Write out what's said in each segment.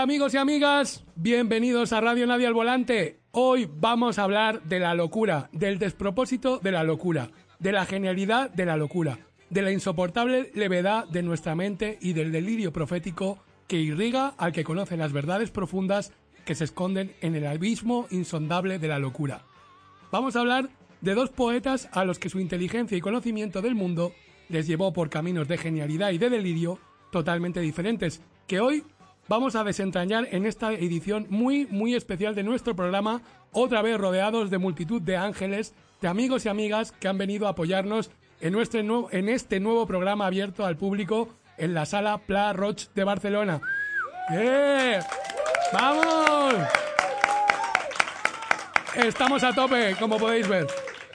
Amigos y amigas, bienvenidos a Radio Nadie al Volante. Hoy vamos a hablar de la locura, del despropósito de la locura, de la genialidad de la locura, de la insoportable levedad de nuestra mente y del delirio profético que irriga al que conoce las verdades profundas que se esconden en el abismo insondable de la locura. Vamos a hablar de dos poetas a los que su inteligencia y conocimiento del mundo les llevó por caminos de genialidad y de delirio totalmente diferentes, que hoy vamos a desentrañar en esta edición muy, muy especial de nuestro programa, otra vez rodeados de multitud de ángeles, de amigos y amigas que han venido a apoyarnos en, nuestro en este nuevo programa abierto al público en la sala Pla Roch de Barcelona. ¡Eh! ¡Vamos! Estamos a tope, como podéis ver.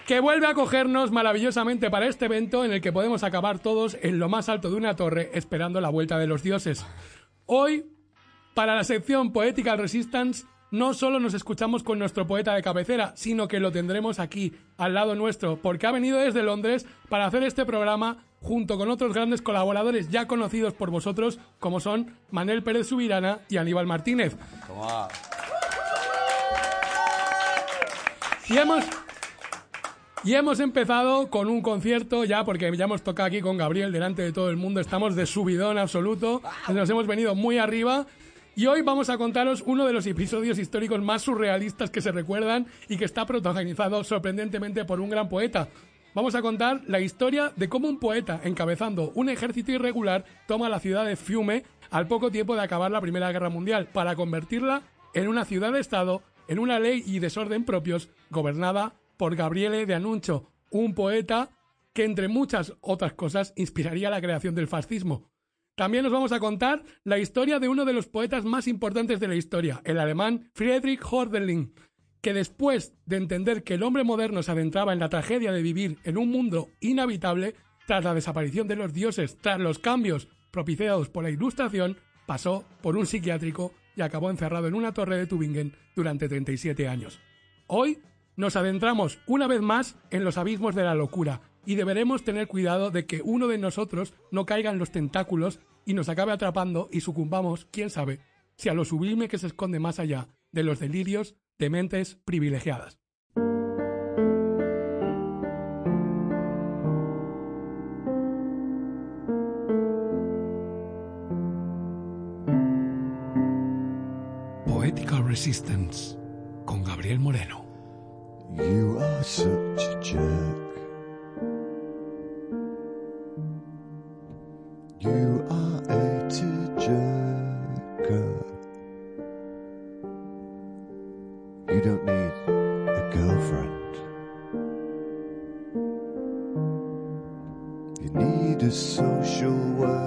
Que vuelve a cogernos maravillosamente para este evento en el que podemos acabar todos en lo más alto de una torre esperando la vuelta de los dioses. Hoy para la sección Poetical Resistance, no solo nos escuchamos con nuestro poeta de cabecera, sino que lo tendremos aquí, al lado nuestro, porque ha venido desde Londres para hacer este programa junto con otros grandes colaboradores ya conocidos por vosotros, como son Manuel Pérez Subirana y Aníbal Martínez. Y hemos, y hemos empezado con un concierto ya, porque ya hemos tocado aquí con Gabriel delante de todo el mundo, estamos de subidón absoluto, nos hemos venido muy arriba y hoy vamos a contaros uno de los episodios históricos más surrealistas que se recuerdan y que está protagonizado sorprendentemente por un gran poeta. Vamos a contar la historia de cómo un poeta, encabezando un ejército irregular, toma la ciudad de Fiume al poco tiempo de acabar la Primera Guerra Mundial para convertirla en una ciudad-estado, en una ley y desorden propios, gobernada por Gabriele de Anuncio, un poeta que, entre muchas otras cosas, inspiraría la creación del fascismo. También nos vamos a contar la historia de uno de los poetas más importantes de la historia, el alemán Friedrich Hölderlin, que después de entender que el hombre moderno se adentraba en la tragedia de vivir en un mundo inhabitable, tras la desaparición de los dioses, tras los cambios propiciados por la Ilustración, pasó por un psiquiátrico y acabó encerrado en una torre de Tübingen durante 37 años. Hoy nos adentramos una vez más en los abismos de la locura, y deberemos tener cuidado de que uno de nosotros no caiga en los tentáculos y nos acabe atrapando y sucumbamos, quién sabe, si a lo sublime que se esconde más allá de los delirios de mentes privilegiadas. Poetical Resistance con Gabriel Moreno. You are such a jerk. You are a tearjerker. You don't need a girlfriend. You need a social worker.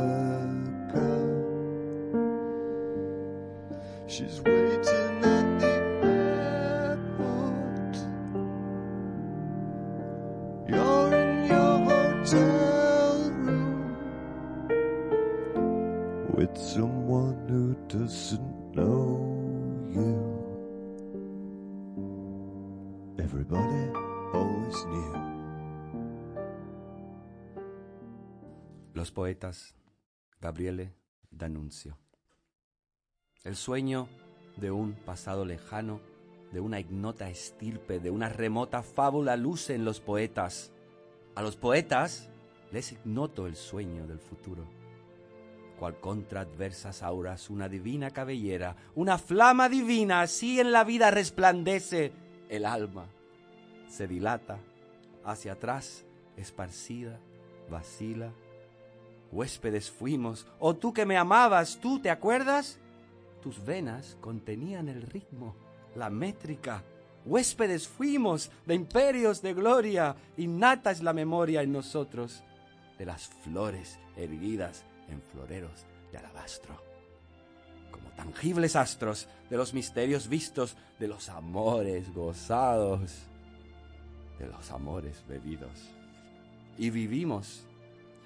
Gabriele. El sueño de un pasado lejano, de una ignota estirpe, de una remota fábula luce en los poetas. A los poetas les ignoto el sueño del futuro. Cual contra adversas auras una divina cabellera, una flama divina, así en la vida resplandece el alma. Se dilata hacia atrás, esparcida, vacila. Huéspedes fuimos, o tú que me amabas, tú te acuerdas? Tus venas contenían el ritmo, la métrica, Huéspedes fuimos de imperios de gloria, innata es la memoria en nosotros de las flores erguidas en floreros de alabastro, como tangibles astros de los misterios vistos, de los amores gozados, de los amores bebidos. Y vivimos,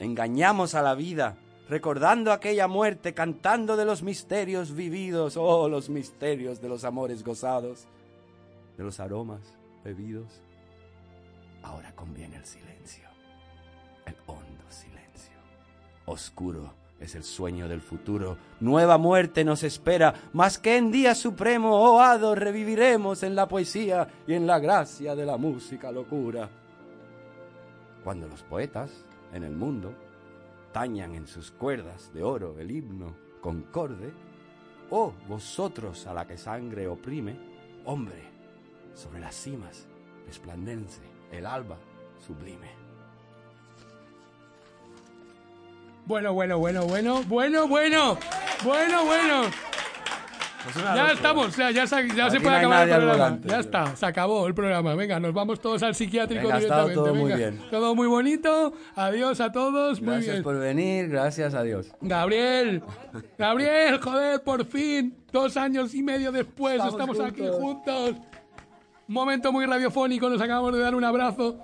engañamos a la vida, recordando aquella muerte, cantando de los misterios vividos, oh, los misterios de los amores gozados, de los aromas bebidos. Ahora conviene el silencio, el hondo silencio. Oscuro es el sueño del futuro, nueva muerte nos espera, más que en día supremo, oh hado, reviviremos en la poesía y en la gracia de la música locura. Cuando los poetas, en el mundo, tañan en sus cuerdas de oro el himno concorde, oh vosotros a la que sangre oprime, hombre, sobre las cimas resplandece el alba sublime. Bueno, bueno, bueno, bueno, bueno, bueno, bueno, bueno. Ya estamos, o sea, ya se, ya se Aquí puede no acabar el programa. volante. Ya está, se acabó el programa. Venga, nos vamos todos al psiquiátrico Venga, ha estado directamente. todo muy bien. Todo muy bonito. Adiós a todos. muy Gracias bien. por venir, gracias a Dios. Gabriel, Gabriel, joder, por fin, dos años y medio después, estamos, Estamos aquí juntos. juntos. Momento muy radiofónico, nos acabamos de dar un abrazo.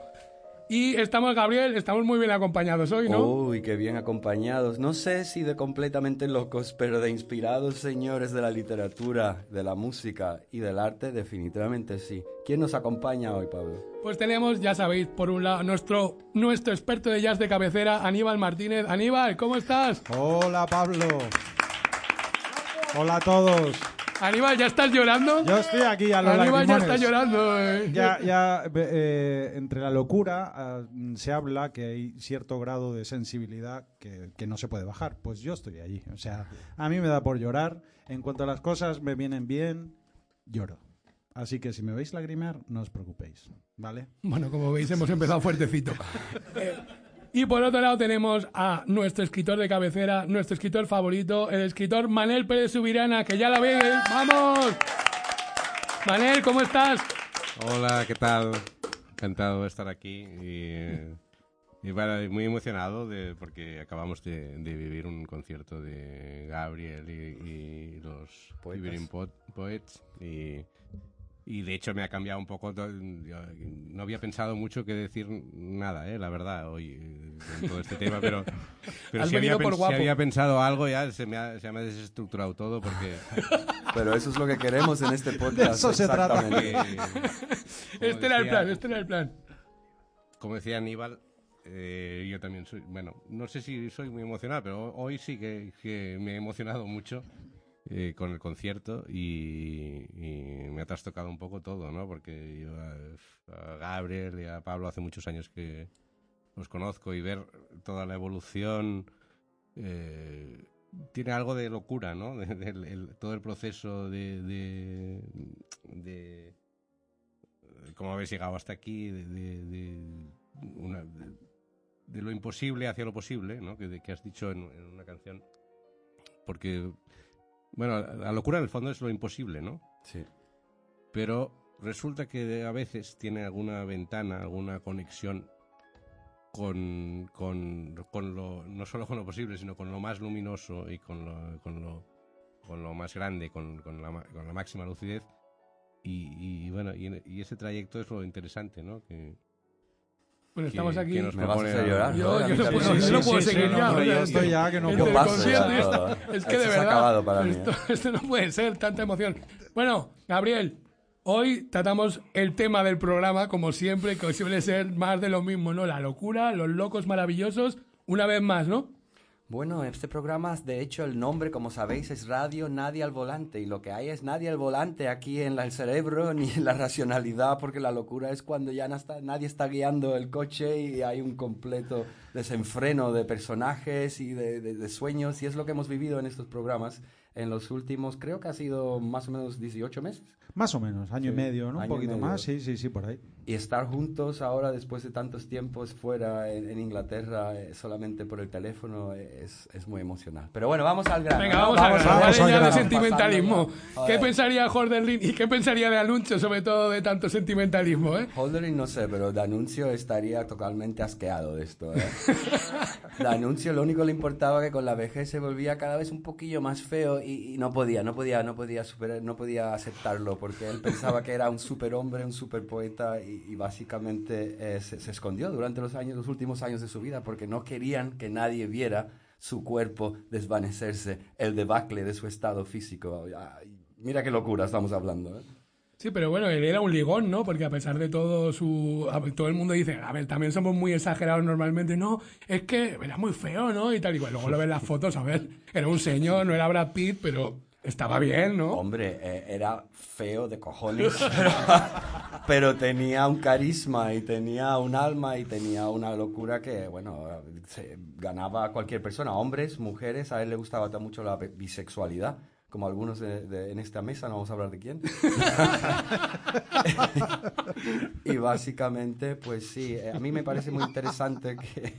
Y estamos, Gabriel, estamos muy bien acompañados hoy, ¿no? Uy, qué bien acompañados. No sé si de completamente locos, pero de inspirados señores de la literatura, de la música y del arte, definitivamente sí. ¿Quién nos acompaña hoy, Pablo? Pues tenemos, ya sabéis, por un lado, nuestro, nuestro experto de jazz de cabecera, Aníbal Martínez. Aníbal, ¿cómo estás? Hola Pablo. Hola a todos. Aníbal, ¿ya estás llorando? Yo estoy aquí a los Aníbal ya está llorando. eh. Ya, ya, eh, entre la locura ah, se habla que hay cierto grado de sensibilidad que, que no se puede bajar. Pues yo estoy allí. O sea, a mí me da por llorar. En cuanto a las cosas me vienen bien, lloro. Así que si me veis lagrimear, no os preocupéis. ¿Vale? Bueno, como veis, hemos empezado fuertecito. Y por otro lado tenemos a nuestro escritor de cabecera, nuestro escritor favorito, el escritor Manel Pérez Subirana, que ya la veis. ¡Vamos! Manel, ¿cómo estás? Hola, ¿qué tal? Encantado de estar aquí y, y bueno, muy emocionado de, porque acabamos de, de vivir un concierto de Gabriel y, y los Poetas. Poets y, y de hecho me ha cambiado un poco. no había pensado mucho que decir nada, eh, la verdad, hoy eh, en todo este tema, pero, pero si, había, por pens- si guapo. había pensado algo ya se me ha, se me ha desestructurado todo porque... Pero eso es lo que queremos en este podcast. eso se trata. Este era el decía- plan, este era el plan. como decía Aníbal, eh, yo también soy, bueno, no sé si soy muy emocionado, pero hoy sí que, que me he emocionado mucho eh, con el concierto y, y me ha trastocado un poco todo, ¿no? Porque yo a, a Gabriel y a Pablo hace muchos años que los conozco y ver toda la evolución eh, tiene algo de locura, ¿no? De- del- el- todo el proceso de, de, de cómo habéis llegado hasta aquí, de, de- de una- de- de lo imposible hacia lo posible, ¿no? que, de- que has dicho en, en una canción. Porque, bueno, la locura en el fondo es lo imposible, ¿no? Sí. Pero resulta que a veces tiene alguna ventana, alguna conexión con, con, con lo, no solo con lo posible, sino con lo más luminoso y con lo, con lo, con lo más grande, con, con la, con la máxima lucidez. Y, y, bueno, y, y ese trayecto es lo interesante, ¿no? Que, Bueno, que- estamos aquí. que nos Me vas a hacer llorar. Yo, yo mí no puedo, yo no puedo sí, seguir sí, ya. no, yo estoy ya que no entre Yo el paso ya. Es que Esto de verdad. acabado para mí, esto, ¿eh? esto no puede ser, tanta emoción. Bueno, Gabriel, hoy tratamos el tema del programa, como siempre, que suele ser más de lo mismo, ¿no? La locura, los locos maravillosos, una vez más, ¿no? Bueno, este programa, de hecho, el nombre, como sabéis, es Radio Nadie al Volante. Y lo que hay es nadie al volante aquí en la- el cerebro ni en la racionalidad, porque la locura es cuando ya no está, nadie está guiando el coche y hay un completo desenfreno de personajes y de, de- de sueños. Y es lo que hemos vivido en estos programas en los últimos, creo que ha sido más o menos 18 meses. Más o menos, año y Sí, medio, ¿no? Un año y poquito más, sí, sí, sí, por ahí. Y estar juntos ahora, después de tantos tiempos fuera en, en Inglaterra, eh, solamente por el teléfono, eh, es, es muy emocional. Pero bueno, vamos al grano. Venga, ¿no? vamos, a vamos, vamos vale al de grano. sentimentalismo. ¿Qué pensaría Jordan y qué pensaría de Aluncho, sobre todo de tanto sentimentalismo, eh? Holdering no sé, pero D'Annunzio estaría totalmente asqueado de esto. ¿eh? D'Annunzio lo único que le importaba que con la vejez se volvía cada vez un poquillo más feo y, y no podía, no podía, no podía superar, no podía aceptarlo porque él pensaba que era un superhombre, un superpoeta y, y básicamente eh, se, se escondió durante los años, los últimos años de su vida porque no querían que nadie viera su cuerpo desvanecerse, el debacle de su estado físico. Ay, Mira qué locura estamos hablando. ¿eh? Sí, pero bueno, él era un ligón, ¿no? Porque a pesar de todo su... todo el mundo dice, a ver, también somos muy exagerados normalmente. No, es que era muy feo, ¿no? Y tal y cual. Luego lo ves en las fotos, a ver, era un señor, no era Brad Pitt, pero estaba bien, ¿no? Hombre, eh, era feo de cojones, pero, tenía un carisma y tenía un alma y tenía una locura que, bueno, se ganaba a cualquier persona, hombres, mujeres, a él le gustaba ta- mucho la bi- bisexualidad, como algunos de- de- en esta mesa, no vamos a hablar de quién. y básicamente, pues sí, eh, a mí me parece muy interesante que,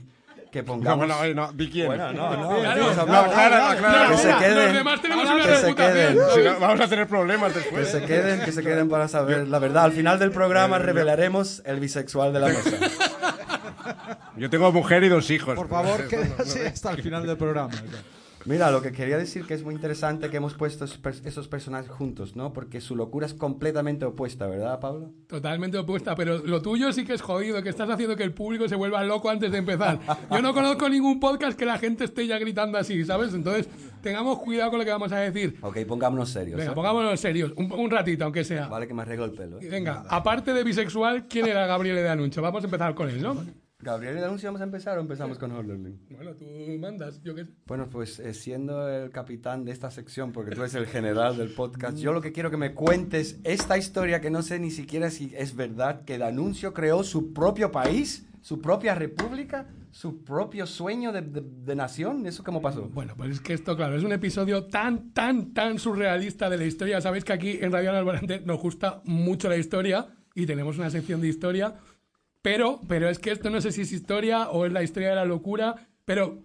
que No, pongamos... bueno, oye, no, di quién. Bueno, no, no, Claro, no, hablar- aclara, aclara. que se Los queden, demás tenemos una que se queden. Si no, vamos a tener problemas Que después. se queden, que se queden para saber la verdad. Al final del programa revelaremos el bisexual de la mesa. Yo tengo mujer y dos hijos. Por favor, quédase hasta el final del programa. Mira, lo que quería decir que es muy interesante que hemos puesto esos, pers- esos personajes juntos, ¿no? Porque su locura es completamente opuesta, ¿verdad, Pablo? Totalmente opuesta, pero lo tuyo sí que es jodido, que estás haciendo que el público se vuelva loco antes de empezar. Yo no conozco ningún podcast que la gente esté ya gritando así, ¿sabes? Entonces, tengamos cuidado con lo que vamos a decir. Ok, pongámonos serios. Venga, ¿eh? pongámonos serios, un, un ratito, aunque sea. Vale, que me arreglo el pelo. ¿eh? Venga, aparte de bisexual, ¿quién era Gabriele de Anuncio? Vamos a empezar con él, ¿no? Gabriel, ¿y anuncio vamos a empezar o empezamos con Holderling? Bueno, tú mandas, yo qué sé. Bueno, pues eh, siendo el capitán de esta sección, porque tú eres el general del podcast, yo lo que quiero que me cuentes esta historia que no sé ni siquiera si es verdad, que D'Annunzio creó su propio país, su propia república, su propio sueño de, de- de nación. ¿Eso cómo pasó? Bueno, pues es que esto, claro, es un episodio tan, tan, tan surrealista de la historia. Sabéis que aquí en Radio Alborante nos gusta mucho la historia y tenemos una sección de historia, pero, pero es que esto no sé si es historia o es la historia de la locura, pero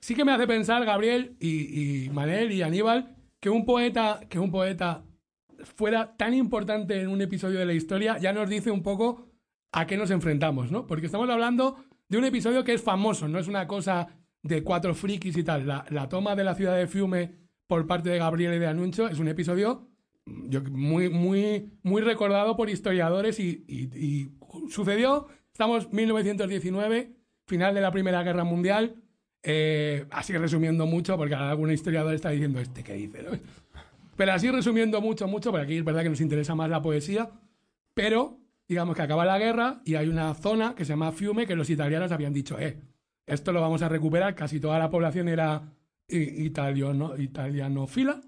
sí que me hace pensar, Gabriel y, y Manel y Aníbal, que un poeta, que un poeta fuera tan importante en un episodio de la historia, ya nos dice un poco a qué nos enfrentamos, ¿no? Porque estamos hablando de un episodio que es famoso, no es una cosa de cuatro frikis y tal. La, la toma de la ciudad de Fiume por parte de Gabriele de Anuncio es un episodio yo- muy, muy, muy recordado por historiadores y, y- y sucedió, estamos 1919, final de la Primera Guerra Mundial, eh, así resumiendo mucho, porque algún historiador está diciendo, ¿este qué dice? no?". Pero así resumiendo mucho, mucho, porque aquí es verdad que nos interesa más la poesía, pero digamos que acaba la guerra y hay una zona que se llama Fiume que los italianos habían dicho, eh, esto lo vamos a recuperar, casi toda la población era italiano, italianofila,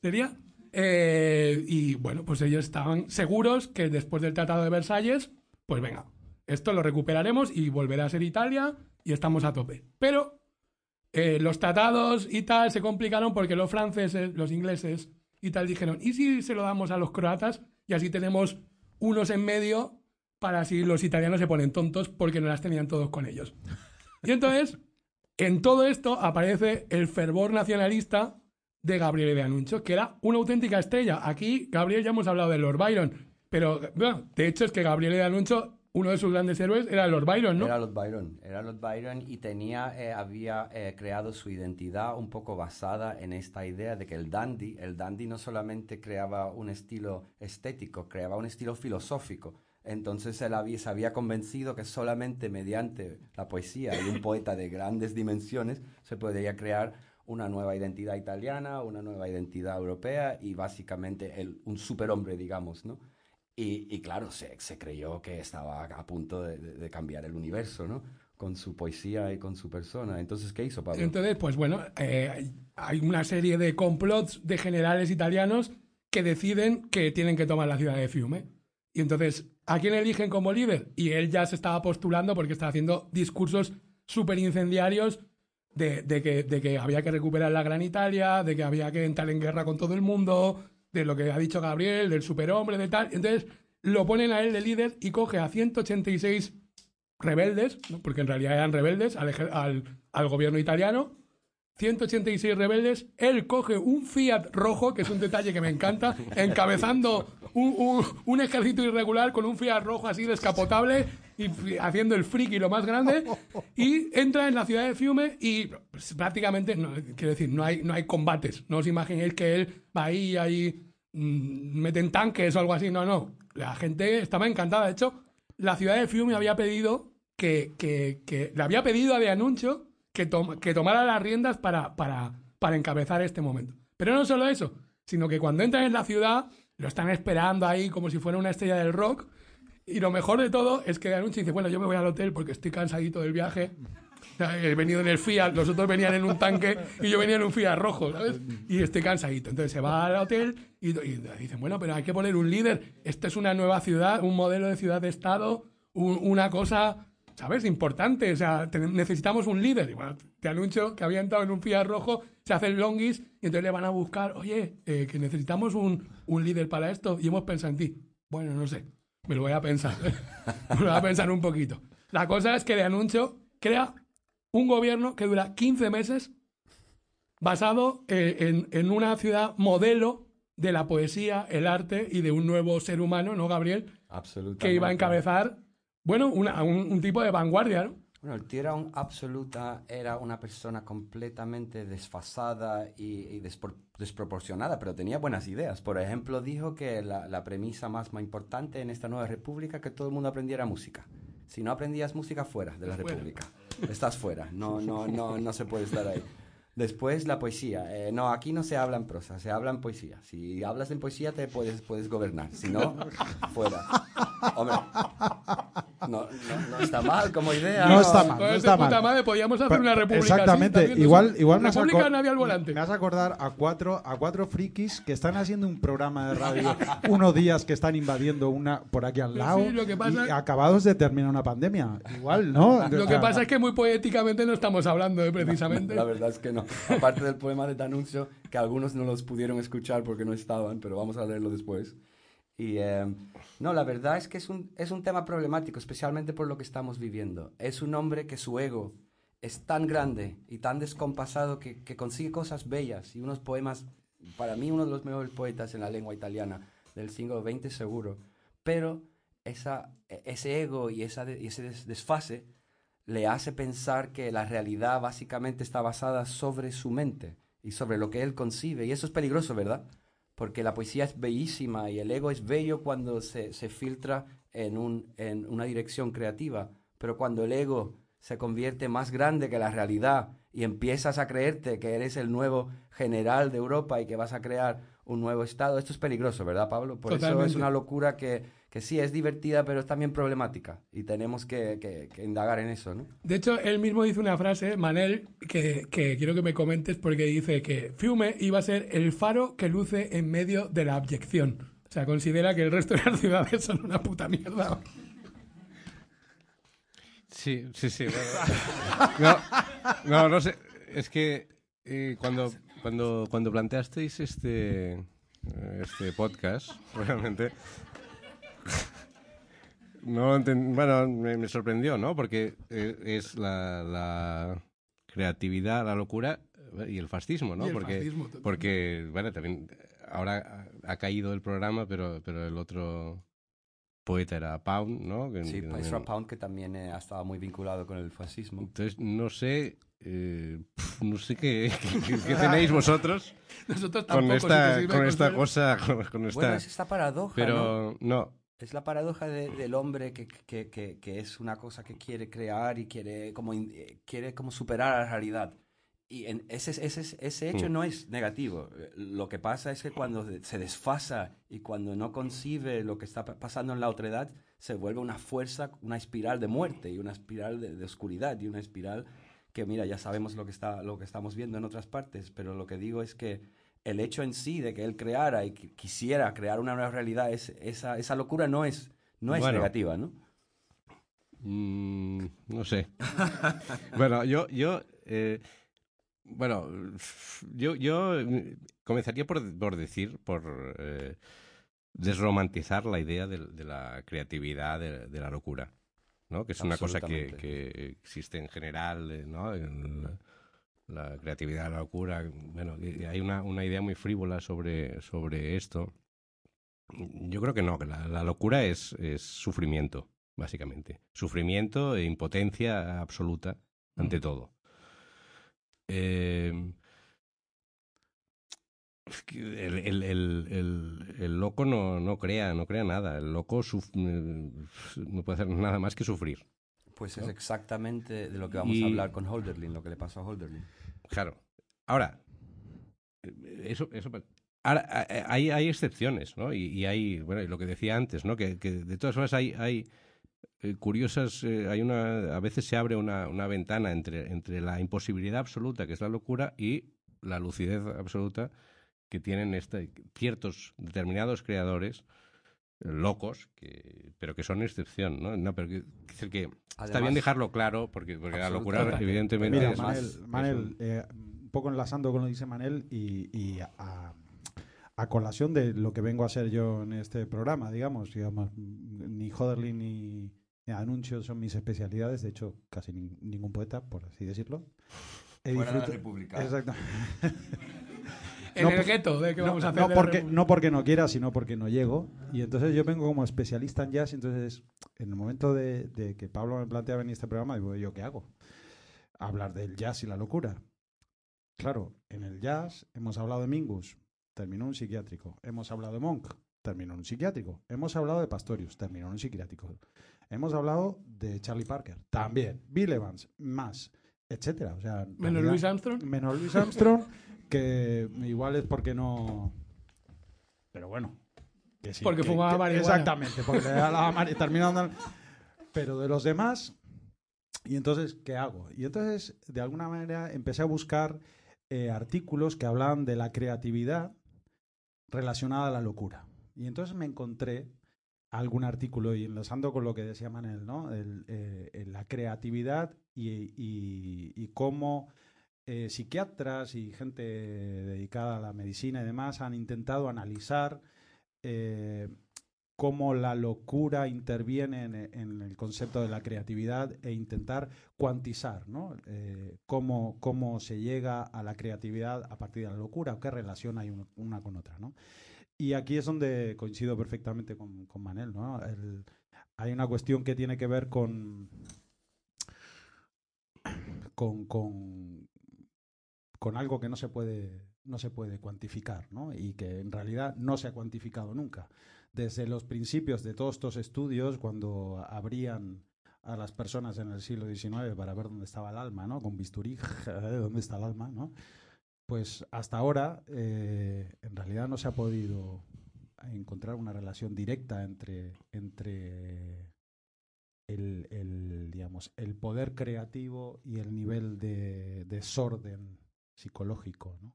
sería. Eh, y bueno, pues ellos estaban seguros que después del Tratado de Versalles, pues venga, esto lo recuperaremos y volverá a ser Italia y estamos a tope. Pero eh, los tratados y tal se complicaron porque los franceses, los ingleses y tal dijeron, ¿y si se lo damos a los croatas? Y así tenemos unos en medio para si los italianos se ponen tontos porque no las tenían todos con ellos. Y entonces, en todo esto aparece el fervor nacionalista de Gabriel de Anuncio, que era una auténtica estrella. Aquí, Gabriel, ya hemos hablado de Lord Byron, pero bueno, de hecho es que Gabriel de Anuncio, uno de sus grandes héroes, era Lord Byron, ¿no? Era Lord Byron, era Lord Byron y tenía, eh, había eh, creado su identidad un poco basada en esta idea de que el dandy, el dandy no solamente creaba un estilo estético, creaba un estilo filosófico. Entonces él había, se había convencido que solamente mediante la poesía y un poeta de grandes dimensiones se podría crear una nueva identidad italiana, una nueva identidad europea y básicamente el- un superhombre, digamos, ¿no? Y, claro, se, creyó que estaba a punto de, cambiar el universo, ¿no? Con su poesía y con su persona. Entonces, ¿qué hizo Pablo? Entonces, pues bueno, eh, hay- una serie de complots de generales italianos que deciden que tienen que tomar la ciudad de Fiume. Y entonces, ¿a quién eligen como líder? Y él ya se estaba postulando porque estaba haciendo discursos súper incendiarios de que había que recuperar la Gran Italia, de que había que entrar en guerra con todo el mundo, de lo que ha dicho Gabriel, del superhombre, de tal. Entonces lo ponen a él de líder y coge a 186 rebeldes, porque en realidad eran rebeldes al, al- al gobierno italiano. 186 rebeldes, él coge un Fiat rojo, que es un detalle que me encanta, encabezando un- un ejército irregular con un Fiat rojo así descapotable y haciendo el friki lo más grande y entra en la ciudad de Fiume y pues, prácticamente, no, quiero decir, no hay, no hay combates. No os imaginéis que él va ahí, ahí, mm, meten tanques o algo así. No, no. La gente estaba encantada. De hecho, la ciudad de Fiume había pedido que, que, que le había pedido a De Anuncio que, que tomara las riendas para, para, para encabezar este momento. Pero no solo eso, sino que cuando entran en la ciudad lo están esperando ahí como si fuera una estrella del rock. Y lo mejor de todo es que De Anuncio dice, bueno, yo me voy al hotel porque estoy cansadito del viaje. He venido en el Fiat, los otros venían en un tanque y yo venía en un Fiat rojo, ¿sabes? Y estoy cansadito. Entonces se va al hotel y, y dicen, bueno, pero hay que poner un líder. Esta es una nueva ciudad, un modelo de ciudad-estado, un- una cosa, ¿sabes? Importante. O sea, te- necesitamos un líder. Y bueno, te anuncio que había entrado en un Fiat rojo, se hace longis y entonces le van a buscar, oye, eh, que necesitamos un, un líder para esto y hemos pensado en ti. Bueno, no sé, me lo voy a pensar. me lo voy a pensar un poquito. La cosa es que de anuncio crea un gobierno que dura 15 meses basado eh, en, en una ciudad modelo de la poesía, el arte y de un nuevo ser humano, ¿no, Gabriel? Absolutamente. Que iba a encabezar, bueno, una- un, un tipo de vanguardia, ¿no? Bueno, el un absoluta, era una persona completamente desfasada y, y despro- desproporcionada, pero tenía buenas ideas. Por ejemplo, dijo que la, la premisa más, más importante en esta nueva república que todo el mundo aprendiera música. Si no aprendías música, fuera de la Fuera. república. Estás fuera, no, no, no, no se puede estar ahí. Después la poesía. Eh, no, aquí no se habla en prosa, se habla en poesía. Si hablas en poesía te puedes, puedes gobernar, si no, fuera. Hombre, no, no, no está mal como idea. No está mal, Con no ese está puta mal. madre podíamos hacer una república Exactamente. también, igual, ¿no? igual me República nadie al volante. Me vas a acordar a cuatro, a cuatro frikis que están haciendo un programa de radio unos días que están invadiendo una por aquí al Sí, lado sí, lo que pasa- y acabados de terminar una pandemia. Igual, ¿no? Lo que pasa es que muy poéticamente no estamos hablando, ¿eh? precisamente. La verdad es que no. Aparte del poema de Danuncio, que algunos no los pudieron escuchar porque no estaban, pero vamos a leerlo después. Y eh, no, la verdad es que es un, es un tema problemático, especialmente por lo que estamos viviendo. Es un hombre que su ego es tan grande y tan descompasado que, que consigue cosas bellas y unos poemas, para mí uno de los mejores poetas en la lengua italiana del siglo XX seguro. Pero esa, e- ese ego y, esa y ese des- desfase le hace pensar que la realidad básicamente está basada sobre su mente y sobre lo que él concibe. Y eso es peligroso, ¿verdad? Porque la poesía es bellísima y el ego es bello cuando se, se filtra en, un, en una dirección creativa. Pero cuando el ego se convierte más grande que la realidad y empiezas a creerte que eres el nuevo general de Europa y que vas a crear un nuevo Estado, esto es peligroso, ¿verdad, Pablo? Por eso Totalmente. es una locura que, que sí es divertida, pero es también problemática. Y tenemos que, que- que indagar en eso, ¿no? De hecho, él mismo dice una frase, Manel, que, que quiero que me comentes porque dice que Fiume iba a ser el faro que luce en medio de la abyección. O sea, considera que el resto de las ciudades son una puta mierda. Sí, sí, sí. bueno. No, no, no sé. Es que eh, cuando, cuando, cuando planteasteis este, este podcast, realmente. No bueno, me, me sorprendió, ¿no? Porque eh, es la, la creatividad, la locura y el fascismo, ¿no? Y el porque, fascismo, total. porque, bueno, también ahora ha, caído el programa, pero, pero el otro poeta era Pound, ¿no? Que- Sí, Ezra Pound, que también eh, ha estado muy vinculado con el fascismo. entonces, no sé, eh, pf, no sé qué, qué- qué tenéis vosotros Nosotros tampoco. con si esta, sirve con esta cosa, con, con esta... Bueno, es esta paradoja, ¿no? pero no, Es la paradoja de- del hombre que, que, que, que es una cosa que quiere crear y quiere como, eh, quiere como superar a la realidad. Y en ese, ese, ese hecho Mm. no es negativo. Lo que pasa es que cuando se desfasa y cuando no concibe lo que está pa- pasando en la otra edad, se vuelve una fuerza, una espiral de muerte y una espiral de, de oscuridad y una espiral que, mira, ya sabemos lo que, está, lo que estamos viendo en otras partes, pero lo que digo es que el hecho en sí de que él creara y quisiera crear una nueva realidad, es, esa, esa locura no es, no es Bueno. negativa, ¿no? mm, no sé. bueno, yo, yo eh, Bueno, yo, yo comenzaría por, por decir, por eh, desromantizar la idea de, de la creatividad, de, de la locura, ¿no? Que es una cosa que, que existe en general, eh, ¿no? En la, creatividad, la locura. Bueno, hay una, una idea muy frívola sobre, sobre esto. Yo creo que no, que la, la locura es, es sufrimiento, básicamente. Sufrimiento e impotencia absoluta ante todo. Eh, el, el- el- el- loco no, no crea, no crea nada. El loco eh, no puede hacer nada más que sufrir. Pues es exactamente de lo que vamos Y- a hablar con Holderlin, lo que le pasó a Holderlin. Claro. Ahora, eh, eso, eso ahora, a- hay, hay excepciones, ¿no? Y, y hay, bueno, y lo que decía antes, ¿no? Que, que de todas formas hay, hay eh, curiosas, eh, hay una, a veces se abre una, una ventana entre, entre la imposibilidad absoluta, que es la locura, y la lucidez absoluta que tienen este, ciertos determinados creadores eh, locos, que, pero que son excepción, ¿no? No, pero que, decir que está bien dejarlo claro, porque, porque la locura evidentemente Mira, es, Manel, es Manel, un- eh, un poco enlazando con lo que dice Manel y, y a, a colación de lo que vengo a hacer yo en este programa, digamos, digamos ni Hoderlin ni, ni Anuncio son mis especialidades, de hecho, casi nin- ningún poeta, por así decirlo. He Fuera de la República. Exacto. En No, el gueto de que vamos a hacer. no, de la porque, no porque no quiera, sino porque no llego. Y entonces yo vengo como especialista en jazz. Entonces, en el momento de, de que Pablo me plantea venir a este programa, digo, ¿yo qué hago? Hablar del jazz y la locura. Claro, en el jazz hemos hablado de Mingus, terminó en un psiquiátrico. Hemos hablado de Monk, terminó en un psiquiátrico. Hemos hablado de Pastorius, terminó en un psiquiátrico. Hemos hablado de Charlie Parker, también. Bill Evans, más, etcétera. O sea, en Menos realidad- Luis Armstrong. menos Luis Armstrong, que igual es porque no. Pero bueno. que sí, Porque que- fumaba que- marihuana. Exactamente, porque le da la terminando. Pero de los demás. Y entonces, ¿qué hago? Y entonces, de alguna manera, empecé a buscar eh, artículos que hablaban de la creatividad relacionada a la locura. Y entonces me encontré algún artículo y enlazando con lo que decía Manel, ¿no? Eh, la creatividad y, cómo eh, psiquiatras y gente dedicada a la medicina y demás han intentado analizar eh, cómo la locura interviene en, el concepto de la creatividad e intentar cuantizar ¿no? Cómo, cómo se llega a la creatividad a partir de la locura o qué relación hay un- una con otra. ¿no? Y aquí es donde coincido perfectamente con, con Manel. ¿no? Hay una cuestión que tiene que ver con, con, con, con algo que no se puede no se puede cuantificar ¿no? y que en realidad no se ha cuantificado nunca. Desde los principios de todos estos estudios, cuando abrían a las personas en el siglo XIX para ver dónde estaba el alma, ¿no? con bisturí, dónde está el alma, ¿no? Pues hasta ahora eh, en realidad no se ha podido encontrar una relación directa entre, entre el, el, digamos, el poder creativo y el nivel de desorden psicológico. ¿no?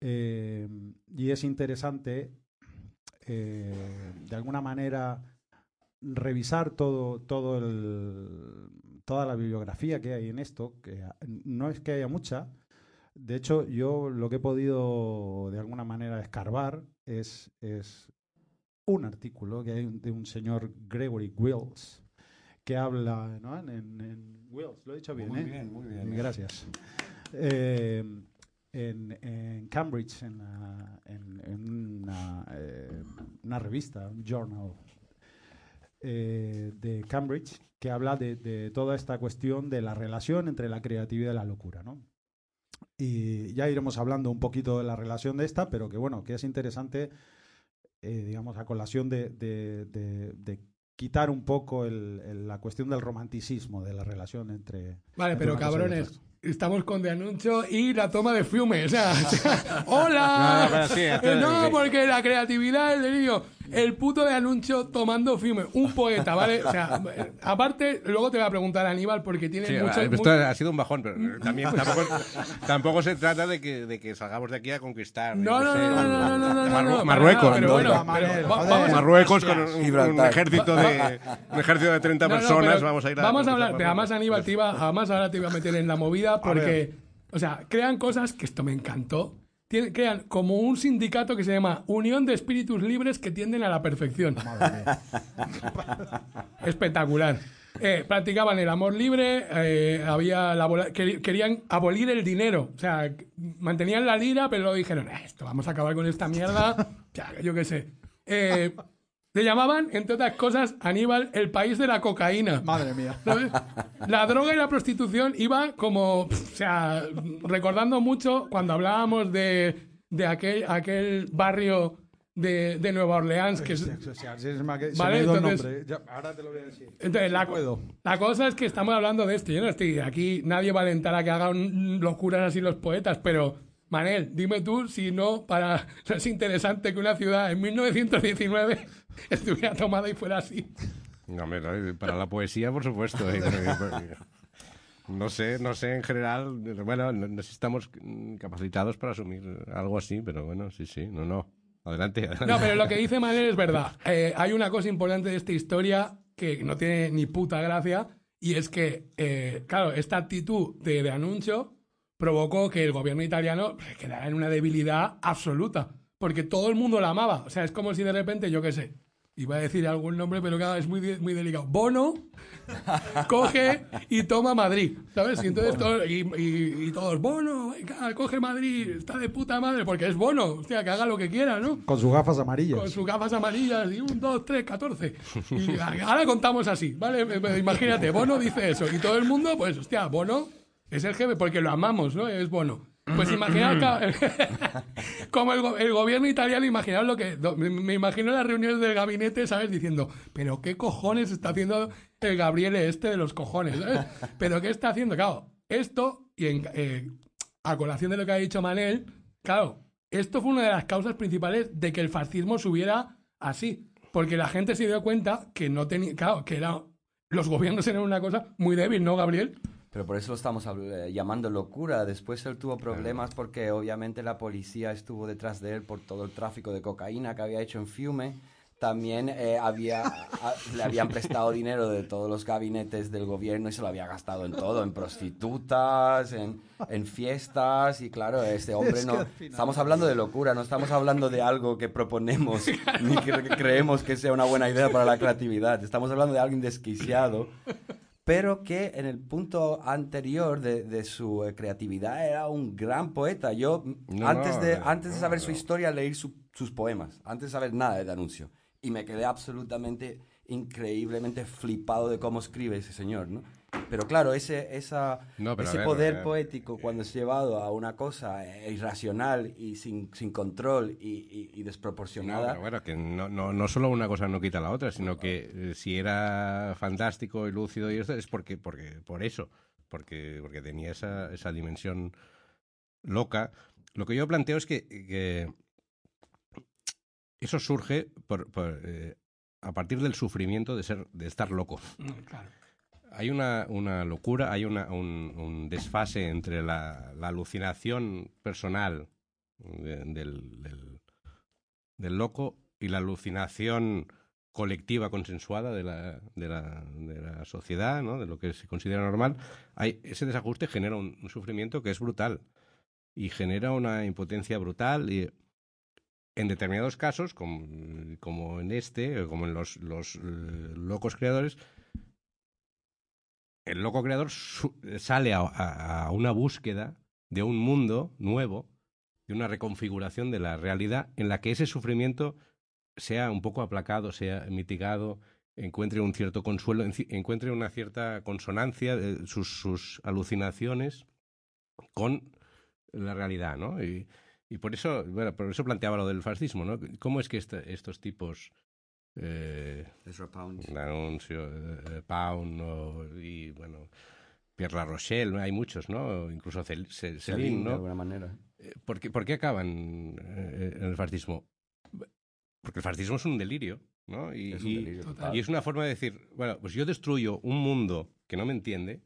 Eh, y es interesante, eh, de alguna manera, revisar todo, todo el, toda la bibliografía que hay en esto, que no es que haya mucha, de hecho, yo lo que he podido de alguna manera escarbar es, es un artículo que hay de un señor Gregory Wills que habla ¿no? en, en- en- Wills, lo he dicho bien, Muy ¿eh? bien, muy bien. Gracias. Eh, en, en Cambridge, en, la- en- en una, eh, una revista, un journal eh, de Cambridge, que habla de, de toda esta cuestión de la relación entre la creatividad y la locura, ¿no? Y ya iremos hablando un poquito de la relación de esta, pero que bueno, que es interesante, eh, digamos, a colación de, de- de- de quitar un poco el- el- la cuestión del romanticismo de la relación entre... Vale, entre pero cabrones, estamos con de anuncio y la toma de fume. O sea, o sea, No, ¡hola! no, sí, Eh, no, porque la creatividad, el delirio. El puto de anuncio tomando fume. Un poeta, ¿vale? O sea, eh, aparte, luego te voy a preguntar a Aníbal porque tiene Sí, mucho. esto mu- ha sido un bajón, pero también tampoco, tampoco se trata de que, de que salgamos de aquí a conquistar. No, no, no, no, no, no, no, Marru- Marruecos, pero ¿no? bueno, pero vamos Marruecos con un, un ejército de un ejército de 30 No, no, personas, vamos a ir a Vamos a hablar, pero además. Aníbal te iba, además ahora te iba a meter en la movida porque O sea, crean cosas que esto me encantó. Tienen- crean como un sindicato que se llama Unión de Espíritus Libres que tienden a la perfección. Espectacular. Eh, practicaban el amor libre, eh, había la querían abolir el dinero. O sea, mantenían la lira, pero luego dijeron, "Eh, esto vamos a acabar con esta mierda. Ya, yo qué sé. Eh, le llamaban, entre otras cosas, Aníbal el país de la cocaína. Madre mía. La droga y la prostitución iba como, o sea, recordando mucho cuando hablábamos de, de aquel, aquel barrio de, de Nueva Orleans, que es, Vale, entonces-. Ya, ahora te lo voy a decir. entonces, la, la cosa es que estamos hablando de esto. Yo no estoy aquí, nadie va a alentar a que hagan locuras así los poetas, pero Manel, dime tú si no, para no es interesante que una ciudad en 1919 estuviera tomada y fuera así. No, hombre, no, para la poesía, por supuesto. eh, eh, No sé, no sé en general. Bueno, no, sé si estamos capacitados para asumir algo así, pero bueno, sí, sí, no, no. Adelante, adelante. No, pero lo que dice Manel es verdad. Eh, hay una cosa importante de esta historia que no tiene ni puta gracia y es que, eh, claro, esta actitud de, de anuncio provocó que el gobierno italiano quedara en una debilidad absoluta porque todo el mundo la amaba. O sea, es como si de repente, yo qué sé, iba a decir algún nombre, pero claro, es muy, muy delicado. Bono coge y toma Madrid, ¿sabes? Y entonces todo- y, y- y todos, Bono, venga, coge Madrid, está de puta madre, porque es Bono, hostia, que haga lo que quiera, ¿no? Con sus gafas amarillas. con sus gafas amarillas y un, dos, tres, catorce. Y ahora contamos así, ¿vale? Eh, eh, Imagínate, Bono dice eso y todo el mundo, pues, hostia, Bono es el jefe porque lo amamos, ¿no? Es Bono. Pues imaginaos ca- como el, go- el gobierno italiano, imaginaos lo que... Me, me imagino las reuniones del gabinete, ¿sabes? Diciendo, pero ¿qué cojones está haciendo el Gabriele este de los cojones? ¿sabes? ¿Pero qué está haciendo? Claro, esto, y en, eh, a colación de lo que ha dicho Manel, claro, esto fue una de las causas principales de que el fascismo subiera así. Porque la gente se dio cuenta que no tenía. Claro, que era. Los gobiernos eran una cosa muy débil, ¿no, Gabriel? Pero por eso lo estamos eh, llamando locura. Después él tuvo problemas porque obviamente la policía estuvo detrás de él por todo el tráfico de cocaína que había hecho en Fiume. También eh, había, a- le habían prestado dinero de todos los gabinetes del gobierno y se lo había gastado en todo, en prostitutas, en, en fiestas. Y claro, este hombre Es no... al final- Estamos hablando de locura, no estamos hablando de algo que proponemos ni que que creemos que sea una buena idea para la creatividad. Estamos hablando de alguien desquiciado pero que en el punto anterior de, de su eh, creatividad era un gran poeta. Yo, No, antes, de, no, antes de no, saber su historia, leí su- sus poemas, antes de saber nada de Anuncio. Y me quedé absolutamente, increíblemente flipado de cómo escribe ese señor, ¿no? Pero claro, ese, esa, No, ese ver, poder ver. poético cuando es llevado a una cosa eh, irracional y sin, sin control y, y- y No, desproporcionada... pero bueno, que no, no, no solo una cosa no quita la otra, sino que eh, si era fantástico y lúcido y esto es porque, porque por eso, porque, porque tenía esa, esa dimensión loca. Lo que yo planteo es que, que eso surge por, por, eh, a partir del sufrimiento de ser, de estar loco. Claro. Hay una, una locura, hay una, un, un desfase entre la, alucinación personal de- del, del- loco y la alucinación colectiva consensuada de la, de la, de la sociedad, ¿no? de lo que se considera normal. Hay, ese desajuste genera un, un sufrimiento que es brutal y genera una impotencia brutal y en determinados casos, como, como en este, como en los, los eh, locos creadores, el loco creador sale a, una búsqueda de un mundo nuevo, de una reconfiguración de la realidad en la que ese sufrimiento sea un poco aplacado, sea mitigado, encuentre un cierto consuelo, encuentre una cierta consonancia de sus, alucinaciones con la realidad, ¿no? Y, por eso, bueno, por eso planteaba lo del fascismo, ¿no? ¿Cómo es que estos tipos eh, Ezra Pound. Anuncio, eh, Pound o- y bueno, Pierre La Rochelle, ¿no? hay muchos, ¿no? Incluso Cel- Celine, Celine, de ¿no? alguna manera. Eh, ¿Por qué, por qué acaban eh, en el fascismo? Porque el fascismo es un delirio, ¿no? Y, Es un y- delirio total. total. y es una forma de decir, bueno, pues yo destruyo un mundo que no me entiende,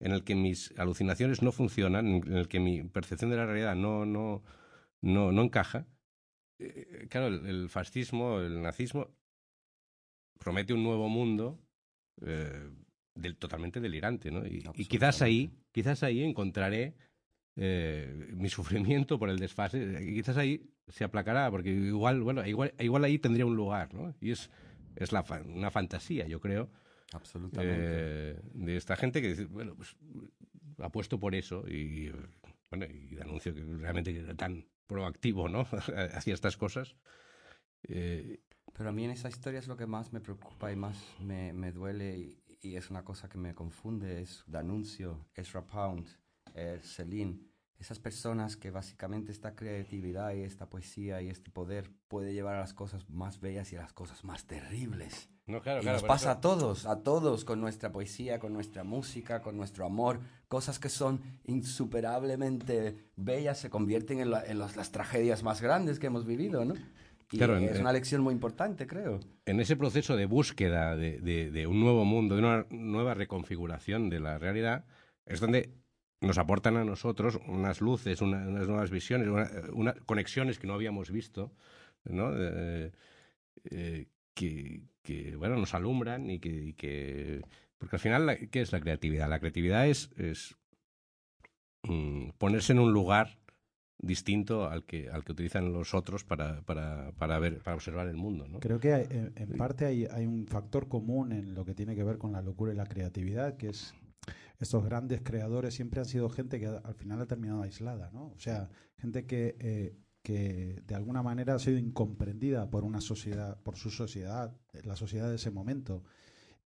en el que mis alucinaciones no funcionan, en el que mi percepción de la realidad no, no, no, no encaja. Eh, claro, el, el fascismo, el nazismo, promete un nuevo mundo eh, del, totalmente delirante, ¿no? Y, y quizás ahí, quizás ahí encontraré eh, mi sufrimiento por el desfase, y quizás ahí se aplacará, porque igual, bueno, igual, igual ahí tendría un lugar, ¿no? Y es, es la fa- una fantasía, yo creo, Absolutamente. eh, de esta gente que dice, bueno, pues apuesto por eso y, bueno, y anuncio que realmente era tan proactivo, ¿no? Hacia estas cosas. Eh, Pero a mí en esa historia es lo que más me preocupa y más me, me duele y, y es una cosa que me confunde, es D'Annunzio, Ezra Pound, eh, Celine, esas personas que básicamente esta creatividad y esta poesía y este poder puede llevar a las cosas más bellas y a las cosas más terribles. no, claro, Y claro, nos pasa eso- a todos, a todos, con nuestra poesía, con nuestra música, con nuestro amor. Cosas que son insuperablemente bellas se convierten en, la- en las, las tragedias más grandes que hemos vivido, ¿no? Y Claro, en- es en- una lección muy importante, creo. en ese proceso de búsqueda de, de- de un nuevo mundo, de una nueva reconfiguración de la realidad, es donde nos aportan a nosotros unas luces, una- unas nuevas visiones, una- una- conexiones que no habíamos visto, ¿no? Eh, eh, que, que, bueno, nos alumbran y que, y que- Porque al final, la- ¿qué es la creatividad? La creatividad es, es mm, ponerse en un lugar distinto al que, al que utilizan los otros para, para, para, ver, para observar el mundo, ¿no? Creo que hay- en, en parte hay, hay un factor común en lo que tiene que ver con la locura y la creatividad, que es estos grandes creadores siempre han sido gente que al final ha terminado aislada, ¿no? O sea, gente que, eh, que de alguna manera ha sido incomprendida por una sociedad, por su sociedad, la sociedad de ese momento,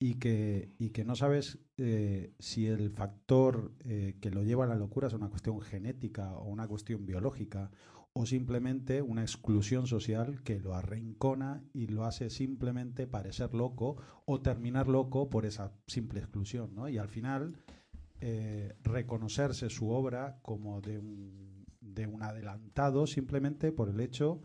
y que, y que no sabes eh, si el factor eh, que lo lleva a la locura es una cuestión genética o una cuestión biológica o simplemente una exclusión social que lo arrincona y lo hace simplemente parecer loco o terminar loco por esa simple exclusión, ¿no? Y al final eh, reconocerse su obra como de un, de un adelantado simplemente por el hecho